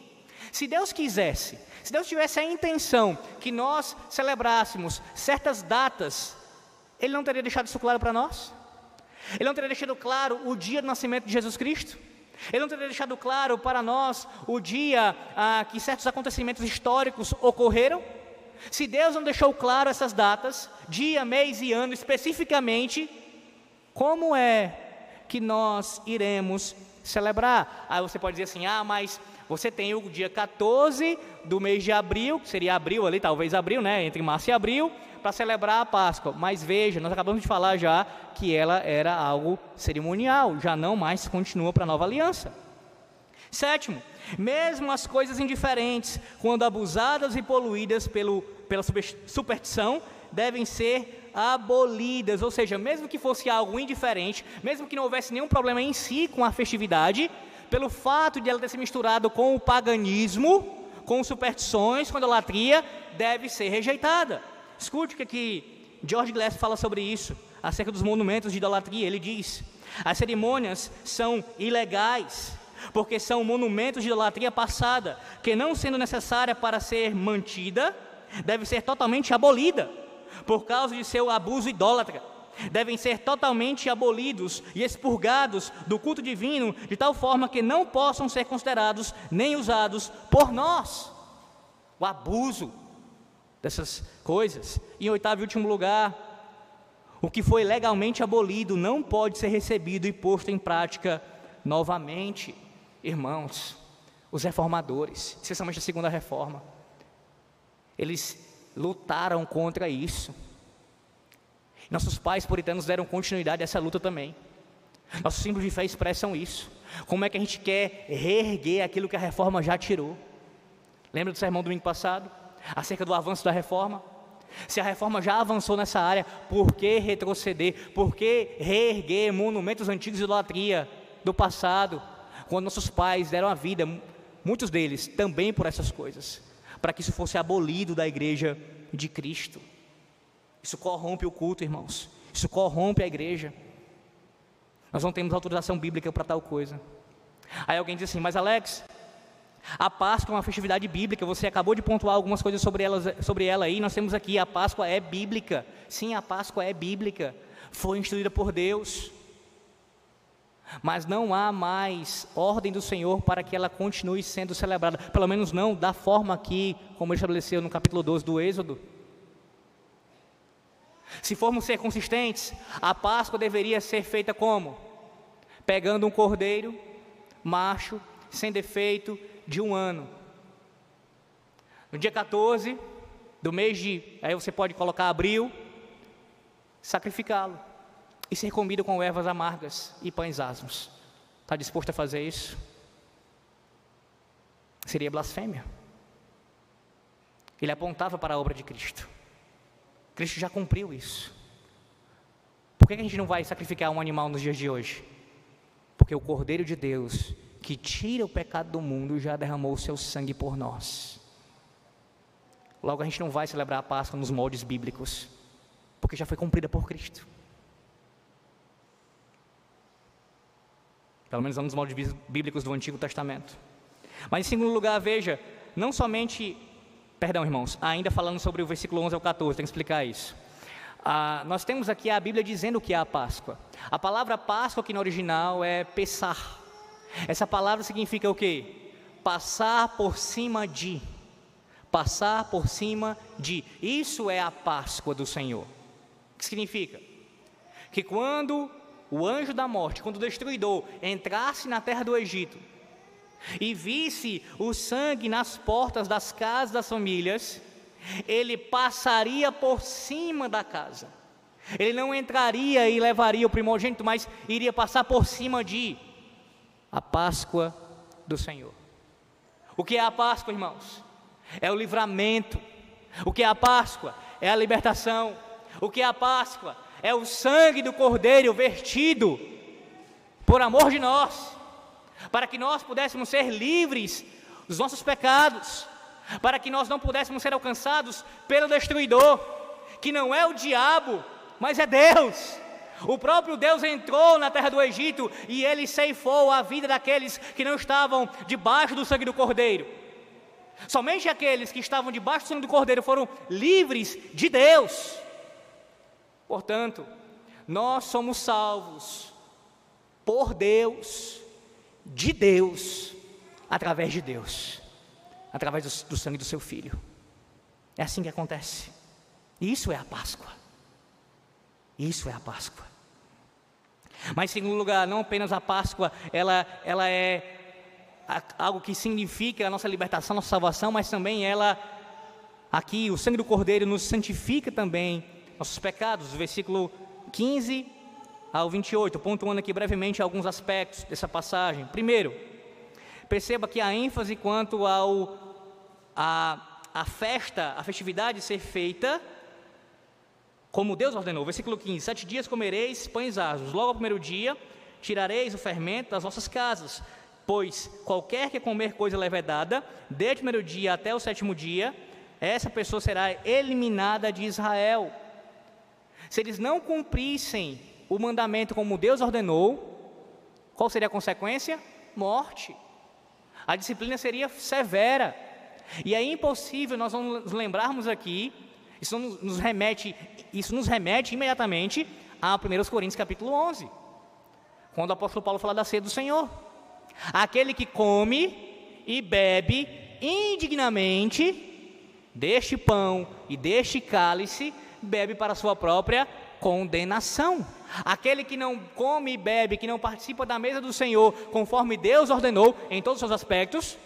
Se Deus quisesse se Deus tivesse a intenção que nós celebrássemos certas datas, Ele não teria deixado isso claro para nós? Ele não teria deixado claro o dia do nascimento de Jesus Cristo? Ele não teria deixado claro para nós o dia ah, que certos acontecimentos históricos ocorreram? Se Deus não deixou claro essas datas, dia, mês e ano especificamente, como é que nós iremos celebrar? Aí você pode dizer assim: ah, mas você tem o dia 14 do mês de abril, que seria abril ali, talvez abril, né? Entre março e abril, para celebrar a Páscoa. Mas veja, nós acabamos de falar já que ela era algo cerimonial, já não mais continua para a nova aliança. Sétimo, mesmo as coisas indiferentes, quando abusadas e poluídas pelo, pela superstição, devem ser abolidas, ou seja, mesmo que fosse algo indiferente, mesmo que não houvesse nenhum problema em si com a festividade, pelo fato de ela ter se misturado com o paganismo, com superstições, com idolatria, deve ser rejeitada. Escute o que aqui George Glass fala sobre isso, acerca dos monumentos de idolatria. Ele diz: as cerimônias são ilegais, porque são monumentos de idolatria passada, que não sendo necessária para ser mantida, deve ser totalmente abolida, por causa de seu abuso idólatra devem ser totalmente abolidos e expurgados do culto divino, de tal forma que não possam ser considerados nem usados por nós. O abuso dessas coisas. Em oitavo e último lugar, o que foi legalmente abolido não pode ser recebido e posto em prática novamente. Irmãos, os reformadores, especialmente a segunda reforma, eles lutaram contra isso. Nossos pais puritanos deram continuidade a essa luta também. Nossos símbolos de fé expressam isso. Como é que a gente quer reerguer aquilo que a reforma já tirou? Lembra do sermão do domingo passado? Acerca do avanço da reforma? Se a reforma já avançou nessa área, por que retroceder? Por que reerguer monumentos antigos de idolatria do passado? Quando nossos pais deram a vida, muitos deles também por essas coisas, para que isso fosse abolido da igreja de Cristo. Isso corrompe o culto, irmãos. Isso corrompe a igreja. Nós não temos autorização bíblica para tal coisa. Aí alguém diz assim: Mas Alex, a Páscoa é uma festividade bíblica. Você acabou de pontuar algumas coisas sobre ela, sobre ela aí. Nós temos aqui: a Páscoa é bíblica. Sim, a Páscoa é bíblica. foi instituída por Deus, mas não há mais ordem do Senhor para que ela continue sendo celebrada, pelo menos não da forma que, como ele estabeleceu no capítulo 12 do Êxodo. Se formos ser consistentes, a Páscoa deveria ser feita como? Pegando um cordeiro, macho, sem defeito, de um ano. No dia 14 do mês de, aí você pode colocar abril, sacrificá-lo e ser comido com ervas amargas e pães asmos. Está disposto a fazer isso? Seria blasfêmia. Ele apontava para a obra de Cristo. Cristo já cumpriu isso. Por que a gente não vai sacrificar um animal nos dias de hoje? Porque o Cordeiro de Deus, que tira o pecado do mundo, já derramou o seu sangue por nós. Logo, a gente não vai celebrar a Páscoa nos moldes bíblicos, porque já foi cumprida por Cristo. Pelo menos nos moldes bíblicos do Antigo Testamento. Mas, em segundo lugar, veja, não somente, perdão, irmãos, ainda falando sobre o versículo 11 ao 14, tem que explicar isso. Ah, nós temos aqui a Bíblia dizendo o que é a Páscoa. A palavra Páscoa aqui no original é pesar. Essa palavra significa o quê? Passar por cima de. Passar por cima de. Isso é a Páscoa do Senhor. O que significa? Que quando o anjo da morte, quando o destruidor entrasse na terra do Egito e visse o sangue nas portas das casas das famílias, ele passaria por cima da casa. Ele não entraria e levaria o primogênito, mas iria passar por cima de a Páscoa do Senhor. O que é a Páscoa, irmãos? É o livramento. O que é a Páscoa? É a libertação. O que é a Páscoa? É o sangue do Cordeiro vertido por amor de nós, para que nós pudéssemos ser livres dos nossos pecados, para que nós não pudéssemos ser alcançados pelo destruidor, que não é o diabo, mas é Deus. O próprio Deus entrou na terra do Egito e ele ceifou a vida daqueles que não estavam debaixo do sangue do Cordeiro. Somente aqueles que estavam debaixo do sangue do Cordeiro foram livres de Deus. Portanto, nós somos salvos por Deus, de Deus, através de Deus, através do, do sangue do seu filho. É assim que acontece. Isso é a Páscoa. Isso é a Páscoa. Mas, em segundo lugar, não apenas a Páscoa, ela, ela é algo que significa a nossa libertação, a nossa salvação, mas também ela, aqui, o sangue do Cordeiro nos santifica também nossos pecados, versículo 15 ao 28, pontuando aqui brevemente alguns aspectos dessa passagem. Primeiro, perceba que a ênfase quanto ao a, a festa, a festividade ser feita como Deus ordenou. Versículo 15: Sete dias comereis pães asmos, logo ao primeiro dia tirareis o fermento das vossas casas, pois qualquer que comer coisa levedada, desde o primeiro dia até o sétimo dia, essa pessoa será eliminada de Israel. Se eles não cumprissem o mandamento como Deus ordenou, qual seria a consequência? Morte. A disciplina seria severa. E é impossível nós nos lembrarmos aqui, isso nos remete, isso nos remete imediatamente a 1 Coríntios capítulo 11, quando o apóstolo Paulo fala da ceia do Senhor. Aquele que come e bebe indignamente deste pão e deste cálice bebe para sua própria condenação. Aquele que não come e bebe, que não participa da mesa do Senhor, conforme Deus ordenou em todos os seus aspectos,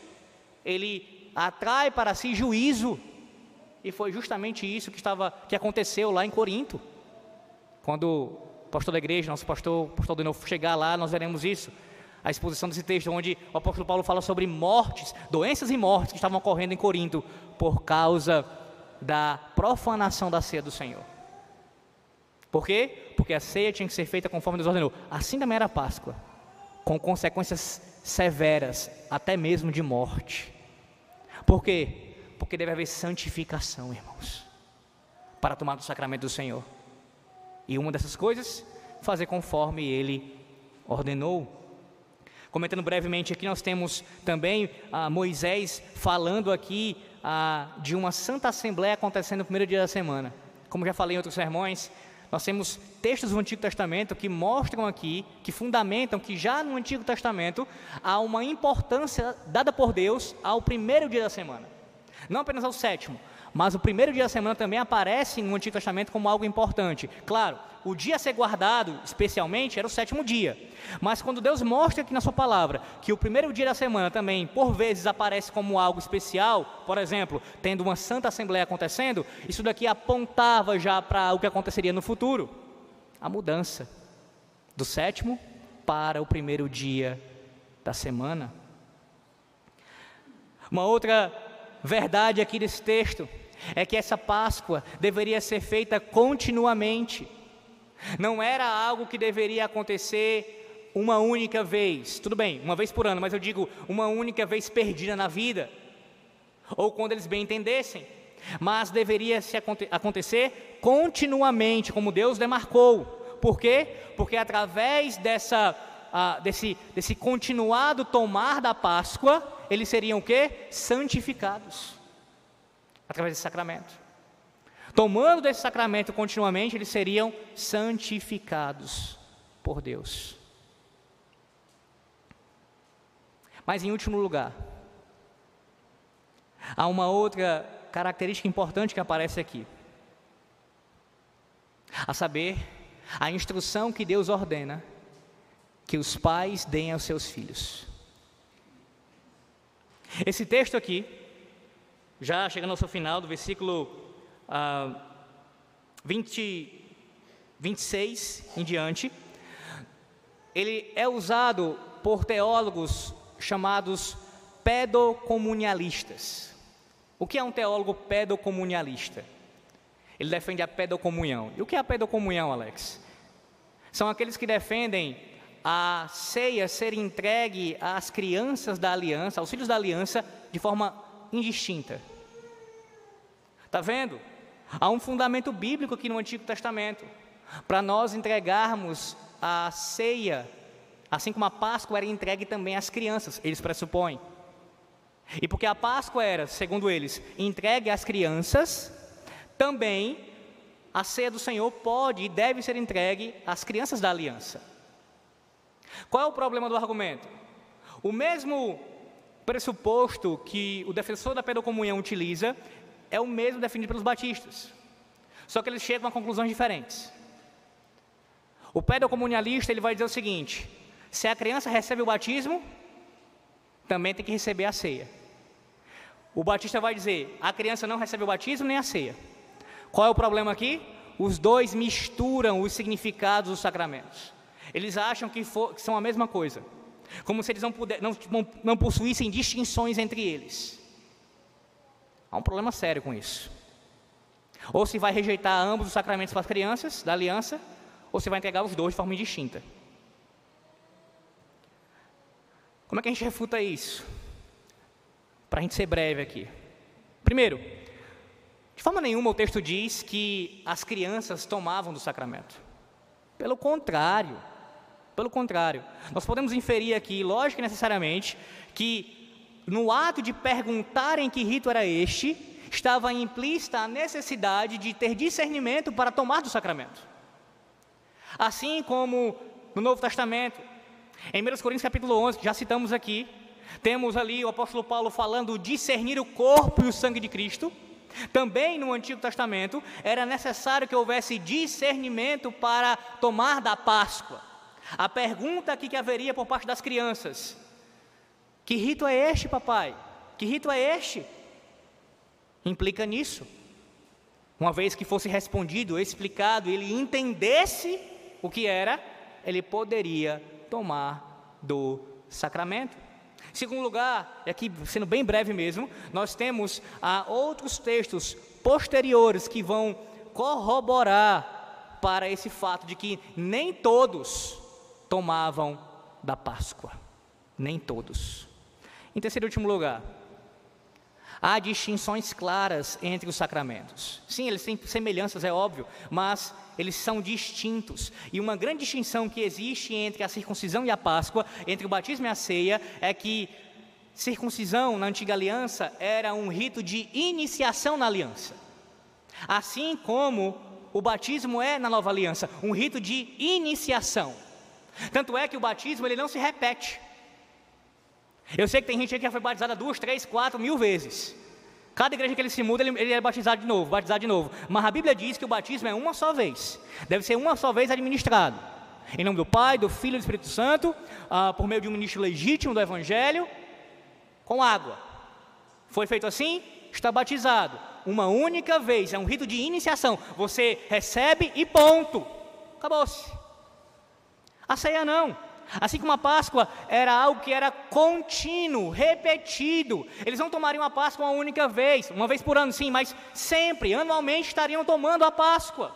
ele atrai para si juízo. E foi justamente isso que estava que aconteceu lá em Corinto. Quando o pastor da igreja, nosso pastor, pastor de novo chegar lá, nós veremos isso. A exposição desse texto onde o apóstolo Paulo fala sobre mortes, doenças e mortes que estavam ocorrendo em Corinto por causa da profanação da ceia do Senhor. Por quê? Porque a ceia tinha que ser feita conforme Deus ordenou. Assim também era a Páscoa, com consequências severas, até mesmo de morte. Por quê? Porque deve haver santificação, irmãos, para tomar o sacramento do Senhor. E uma dessas coisas, fazer conforme Ele ordenou. Comentando brevemente aqui, nós temos também ah, Moisés falando aqui ah, de uma santa assembleia acontecendo no primeiro dia da semana. Como já falei em outros sermões, nós temos textos do Antigo Testamento que mostram aqui, que fundamentam que já no Antigo Testamento há uma importância dada por Deus ao primeiro dia da semana. Não apenas ao sétimo, mas o primeiro dia da semana também aparece no Antigo Testamento como algo importante. Claro, o dia a ser guardado, especialmente, era o sétimo dia. Mas quando Deus mostra aqui na sua palavra que o primeiro dia da semana também, por vezes, aparece como algo especial, por exemplo, tendo uma santa assembleia acontecendo, isso daqui apontava já para o que aconteceria no futuro a mudança do sétimo para o primeiro dia da semana. Uma outra verdade aqui desse texto é que essa Páscoa deveria ser feita continuamente. Não era algo que deveria acontecer uma única vez. Tudo bem, uma vez por ano, mas eu digo uma única vez perdida na vida. Ou quando eles bem entendessem. Mas deveria se acontecer continuamente, como Deus demarcou. Por quê? Porque através dessa, desse, desse continuado tomar da Páscoa, eles seriam o quê? Santificados. Através desse sacramento. Tomando desse sacramento continuamente, eles seriam santificados por Deus. Mas em último lugar, há uma outra característica importante que aparece aqui. A saber, a instrução que Deus ordena que os pais deem aos seus filhos. Esse texto aqui, já chegando ao seu final, do versículo ah, 20, 26 em diante, ele é usado por teólogos chamados pedocomunalistas. O que é um teólogo pedocomunalista? Ele defende a pedocomunhão. E o que é a pedocomunhão, Alex? São aqueles que defendem a ceia ser entregue às crianças da aliança, aos filhos da aliança, de forma indistinta. Está vendo? Há um fundamento bíblico aqui no Antigo Testamento para nós entregarmos a ceia, assim como a Páscoa era entregue também às crianças, eles pressupõem. E porque a Páscoa era, segundo eles, entregue às crianças, também a ceia do Senhor pode e deve ser entregue às crianças da aliança. Qual é o problema do argumento? O mesmo pressuposto que o defensor da pedocomunhão utiliza é o mesmo definido pelos batistas. Só que eles chegam a conclusões diferentes. O pedocomunalista ele vai dizer o seguinte: se a criança recebe o batismo, também tem que receber a ceia. O batista vai dizer: a criança não recebe o batismo nem a ceia. Qual é o problema aqui? Os dois misturam os significados dos sacramentos. Eles acham que, for, que são a mesma coisa, como se eles não, puder, não, não possuíssem distinções entre eles. Há um problema sério com isso. Ou se vai rejeitar ambos os sacramentos para as crianças da aliança, ou se vai entregar os dois de forma indistinta. Como é que a gente refuta isso? Para a gente ser breve aqui. Primeiro, de forma nenhuma o texto diz que as crianças tomavam do sacramento. Pelo contrário, pelo contrário, nós podemos inferir aqui, lógico e necessariamente, que no ato de perguntarem que rito era este, estava implícita a necessidade de ter discernimento para tomar do sacramento. Assim como no Novo Testamento, em 1 Coríntios capítulo 11, já citamos aqui, temos ali o apóstolo Paulo falando discernir o corpo e o sangue de Cristo. Também no Antigo Testamento era necessário que houvesse discernimento para tomar da Páscoa. A pergunta aqui que haveria por parte das crianças: que rito é este, papai? Que rito é este? Implica nisso. Uma vez que fosse respondido, explicado, ele entendesse o que era, ele poderia tomar do sacramento. Segundo lugar, e aqui sendo bem breve mesmo, nós temos ah, outros textos posteriores que vão corroborar para esse fato de que nem todos tomavam da Páscoa. Nem todos. Em terceiro e último lugar, há distinções claras entre os sacramentos. Sim, eles têm semelhanças, é óbvio, mas eles são distintos. E uma grande distinção que existe entre a circuncisão e a Páscoa, entre o batismo e a ceia, é que circuncisão na antiga aliança era um rito de iniciação na aliança. Assim como O batismo é, na nova aliança, um rito de iniciação. Tanto é que o batismo ele não se repete. Eu sei que tem gente que já foi batizada duas, três, quatro mil vezes. Cada igreja que ele se muda, ele, ele é batizado de novo, batizado de novo. Mas a Bíblia diz que o batismo é uma só vez. Deve ser uma só vez administrado. Em nome do Pai, do Filho e do Espírito Santo, ah, por meio de um ministro legítimo do Evangelho, com água. Foi feito assim? Está batizado. Uma única vez, é um rito de iniciação. Você recebe e ponto. Acabou-se. A ceia não. Assim como a Páscoa era algo que era contínuo, repetido. Eles não tomariam a Páscoa uma única vez, uma vez por ano, sim, mas sempre, anualmente, estariam tomando a Páscoa.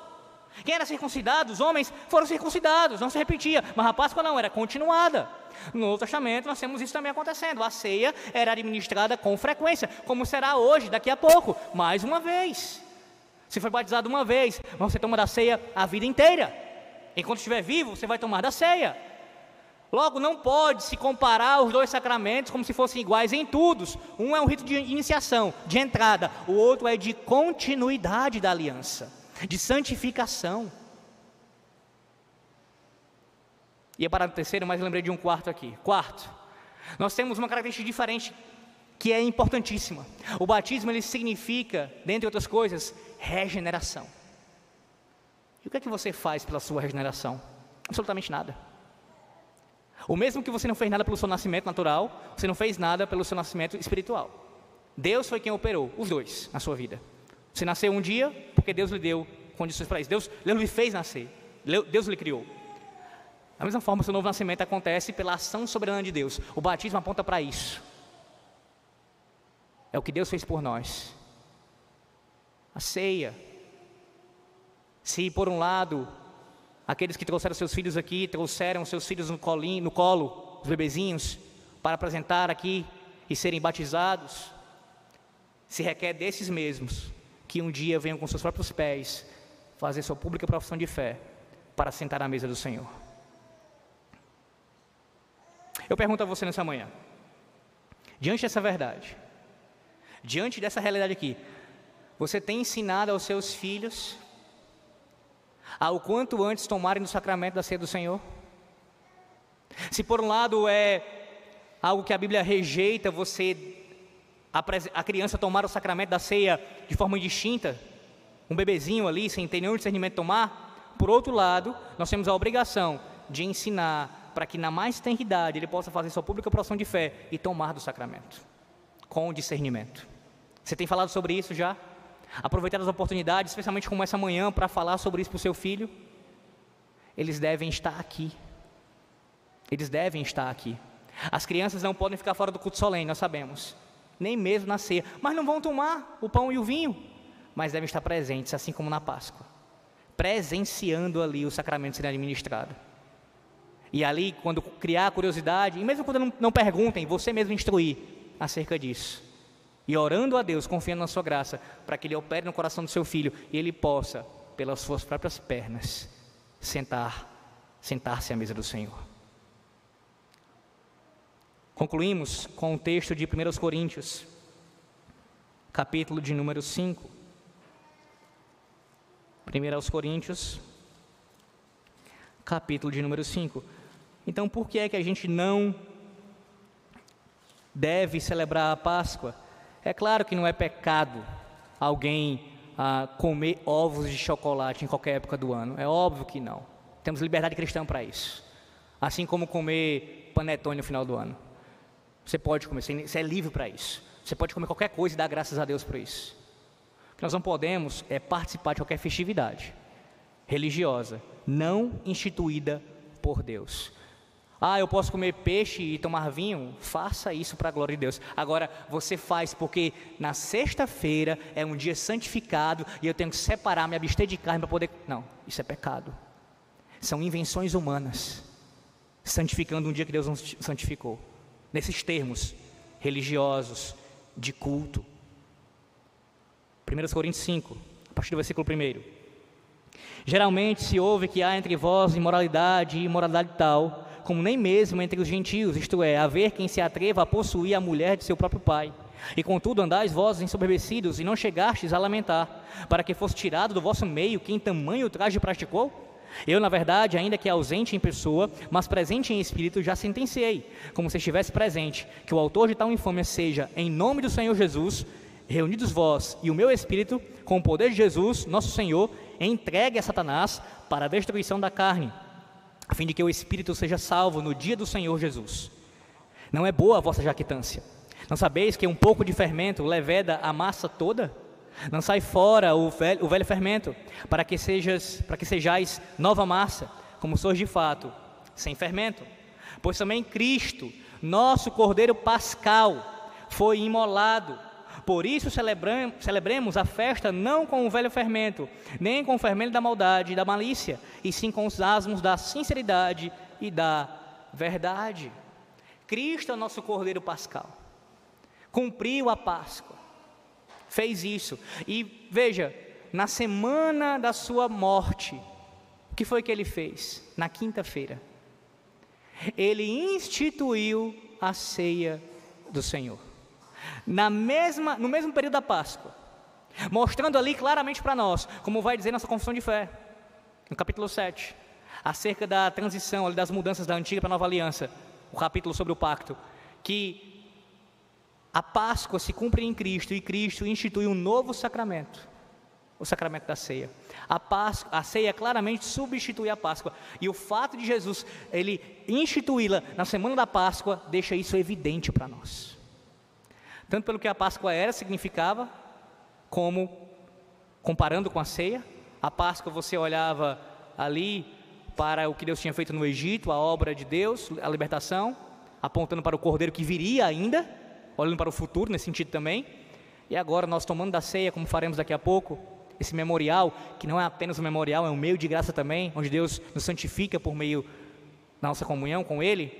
Quem era circuncidado, os homens foram circuncidados, não se repetia, mas a Páscoa não, era continuada. No Novo Testamento nós temos isso também acontecendo. A ceia era administrada com frequência, como será hoje, daqui a pouco, mais uma vez. Se foi batizado uma vez, você toma da ceia a vida inteira. Enquanto estiver vivo, você vai tomar da ceia. Logo, não pode se comparar os dois sacramentos como se fossem iguais em tudo. Um é um rito de iniciação, de entrada, o outro é de continuidade da aliança, de santificação. Ia parar no terceiro, mas lembrei de um quarto aqui. Quarto, nós temos uma característica diferente que é importantíssima. O batismo ele significa, dentre outras coisas, regeneração. E o que é que você faz pela sua regeneração? Absolutamente nada. O mesmo que você não fez nada pelo seu nascimento natural, você não fez nada pelo seu nascimento espiritual. Deus foi quem operou, os dois, na sua vida. Você nasceu um dia porque Deus lhe deu condições para isso. Deus, Deus lhe fez nascer. Deus lhe criou. Da mesma forma, o seu novo nascimento acontece pela ação soberana de Deus. O batismo aponta para isso. É o que Deus fez por nós. A ceia. Se por um lado Aqueles que trouxeram seus filhos aqui, trouxeram seus filhos no, colinho, no colo, os bebezinhos, para apresentar aqui e serem batizados. Se requer desses mesmos que um dia venham com seus próprios pés fazer sua pública profissão de fé para sentar à mesa do Senhor. Eu pergunto a você nessa manhã, diante dessa verdade, diante dessa realidade aqui, você tem ensinado aos seus filhos ao quanto antes tomarem do sacramento da ceia do Senhor? Se por um lado é algo que a Bíblia rejeita você a, criança tomar o sacramento da ceia de forma indistinta, um bebezinho ali sem ter nenhum discernimento tomar, por outro lado, nós temos a obrigação de ensinar para que na mais tenra idade ele possa fazer sua pública profissão de fé e tomar do sacramento com discernimento. Você tem falado sobre isso já? Aproveitar as oportunidades, especialmente como essa manhã, para falar sobre isso para o seu filho, eles devem estar aqui. Eles devem estar aqui. As crianças não podem ficar fora do culto solene, nós sabemos. Nem mesmo na ceia. Mas não vão tomar o pão e o vinho. Mas devem estar presentes, assim como na Páscoa. Presenciando ali o sacramento sendo administrado. E ali, quando criar curiosidade, e mesmo quando não, não perguntem, você mesmo instruir acerca disso e orando a Deus, confiando na sua graça, para que Ele opere no coração do seu filho e ele possa, pelas suas próprias pernas, sentar, sentar-se à mesa do Senhor. Concluímos com o texto de 1 Coríntios, capítulo de número 5. 1 Coríntios, capítulo de número 5. Então, por que é que a gente não deve celebrar a Páscoa? É claro que não é pecado alguém ah, comer ovos de chocolate em qualquer época do ano. É óbvio que não. Temos liberdade cristã para isso. Assim como comer panetone no final do ano. Você pode comer, você é livre para isso. Você pode comer qualquer coisa e dar graças a Deus por isso. O que nós não podemos é participar de qualquer festividade religiosa não instituída por Deus. Ah, eu posso comer peixe e tomar vinho? Faça isso para a glória de Deus. Agora, você faz porque na sexta-feira é um dia santificado e eu tenho que separar, me abster de carne para poder. Não, isso é pecado. São invenções humanas, santificando um dia que Deus não santificou. Nesses termos religiosos, de culto. 1 Coríntios 5, a partir do versículo 1. Geralmente se ouve que há entre vós imoralidade e imoralidade tal como nem mesmo entre os gentios, isto é, haver quem se atreva a possuir a mulher de seu próprio pai. E contudo andais vós ensoberbecidos, e não chegastes a lamentar, para que fosse tirado do vosso meio quem tamanho traje praticou? Eu, na verdade, ainda que ausente em pessoa, mas presente em espírito, já sentenciei, como se estivesse presente, que o autor de tal infâmia seja, em nome do Senhor Jesus, reunidos vós e o meu espírito, com o poder de Jesus, nosso Senhor, entregue a Satanás para a destruição da carne, a fim de que o espírito seja salvo no dia do Senhor Jesus. Não é boa a vossa jactância. Não sabeis que um pouco de fermento leveda a massa toda? Não sai fora o velho, o velho fermento, para que, sejas, para que sejais nova massa, como sois de fato, sem fermento. Pois também Cristo, nosso Cordeiro Pascal, foi imolado. Por isso celebremos a festa não com o velho fermento, nem com o fermento da maldade e da malícia, e sim com os asmos da sinceridade e da verdade. Cristo é o nosso Cordeiro Pascal. Cumpriu a Páscoa. Fez isso. E veja, na semana da sua morte, o que foi que ele fez? Na quinta-feira. Ele instituiu a ceia do Senhor. Na mesma, no mesmo período da Páscoa. Mostrando ali claramente para nós, como vai dizer nossa confissão de fé, no capítulo 7, acerca da transição, das mudanças da antiga para a nova aliança o capítulo sobre o pacto, que a Páscoa se cumpre em Cristo e Cristo institui um novo sacramento, o sacramento da ceia. A, Páscoa, a ceia claramente substitui a Páscoa. E o fato de Jesus ele instituí-la na semana da Páscoa deixa isso evidente para nós. Tanto pelo que a Páscoa era, significava, como comparando com a ceia. A Páscoa você olhava ali para o que Deus tinha feito no Egito, a obra de Deus, a libertação, apontando para o cordeiro que viria ainda, olhando para o futuro nesse sentido também. E agora nós tomando da ceia, como faremos daqui a pouco, esse memorial, que não é apenas um memorial, é um meio de graça também, onde Deus nos santifica por meio da nossa comunhão com Ele,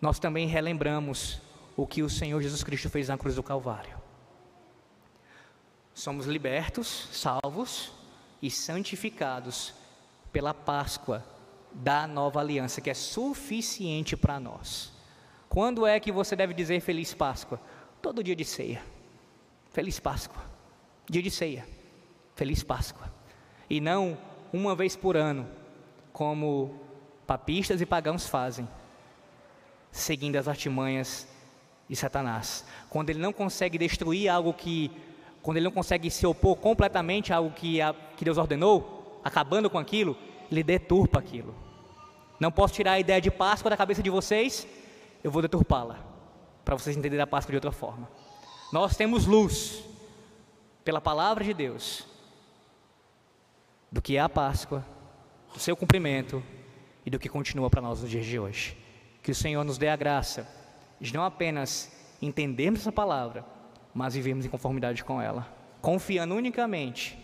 nós também relembramos o que o Senhor Jesus Cristo fez na cruz do Calvário. Somos libertos, salvos e santificados pela Páscoa da nova aliança, que é suficiente para nós. Quando é que você deve dizer Feliz Páscoa? Todo dia de ceia. Feliz Páscoa. Dia de ceia. Feliz Páscoa. E não uma vez por ano, como papistas e pagãos fazem, seguindo as artimanhas de Satanás. Quando ele não consegue destruir algo que, quando ele não consegue se opor completamente a algo que, a, que Deus ordenou, acabando com aquilo, ele deturpa aquilo. Não posso tirar a ideia de Páscoa da cabeça de vocês, eu vou deturpá-la, para vocês entenderem a Páscoa de outra forma. Nós temos luz, pela palavra de Deus, do que é a Páscoa, do seu cumprimento e do que continua para nós nos dias de hoje. Que o Senhor nos dê a graça de não apenas entendermos essa palavra, mas vivermos em conformidade com ela, confiando unicamente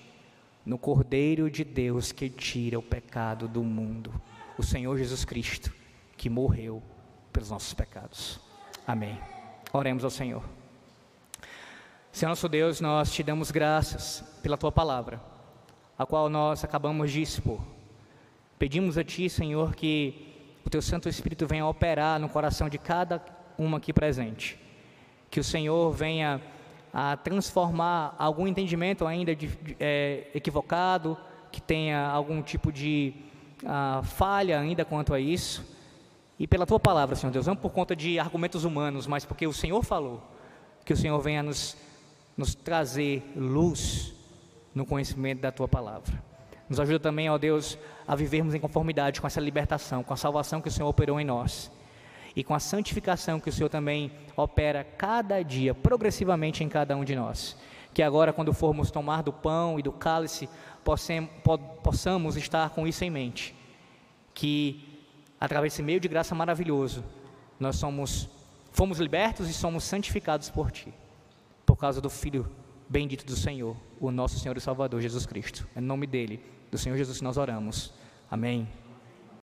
no Cordeiro de Deus que tira o pecado do mundo, o Senhor Jesus Cristo, que morreu pelos nossos pecados. Amém. Oremos ao Senhor. Senhor nosso Deus, nós te damos graças pela tua palavra, a qual nós acabamos de expor. Pedimos a ti, Senhor, que o teu Santo Espírito venha operar no coração de cada uma aqui presente. Que o Senhor venha a transformar algum entendimento ainda de, de, é, equivocado, que tenha algum tipo de uh, falha ainda quanto a isso. E pela tua palavra, Senhor Deus, não por conta de argumentos humanos, mas porque o Senhor falou, que o Senhor venha nos, nos trazer luz no conhecimento da tua palavra. Nos ajuda também, ó Deus, a vivermos em conformidade com essa libertação, com a salvação que o Senhor operou em nós e com a santificação que o Senhor também opera cada dia, progressivamente em cada um de nós. Que agora, quando formos tomar do pão e do cálice, possamos estar com isso em mente. Que, através desse meio de graça maravilhoso, nós somos, fomos libertos e somos santificados por Ti, por causa do Filho bendito do Senhor, o nosso Senhor e Salvador Jesus Cristo. É no nome dele, do Senhor Jesus, nós oramos. Amém.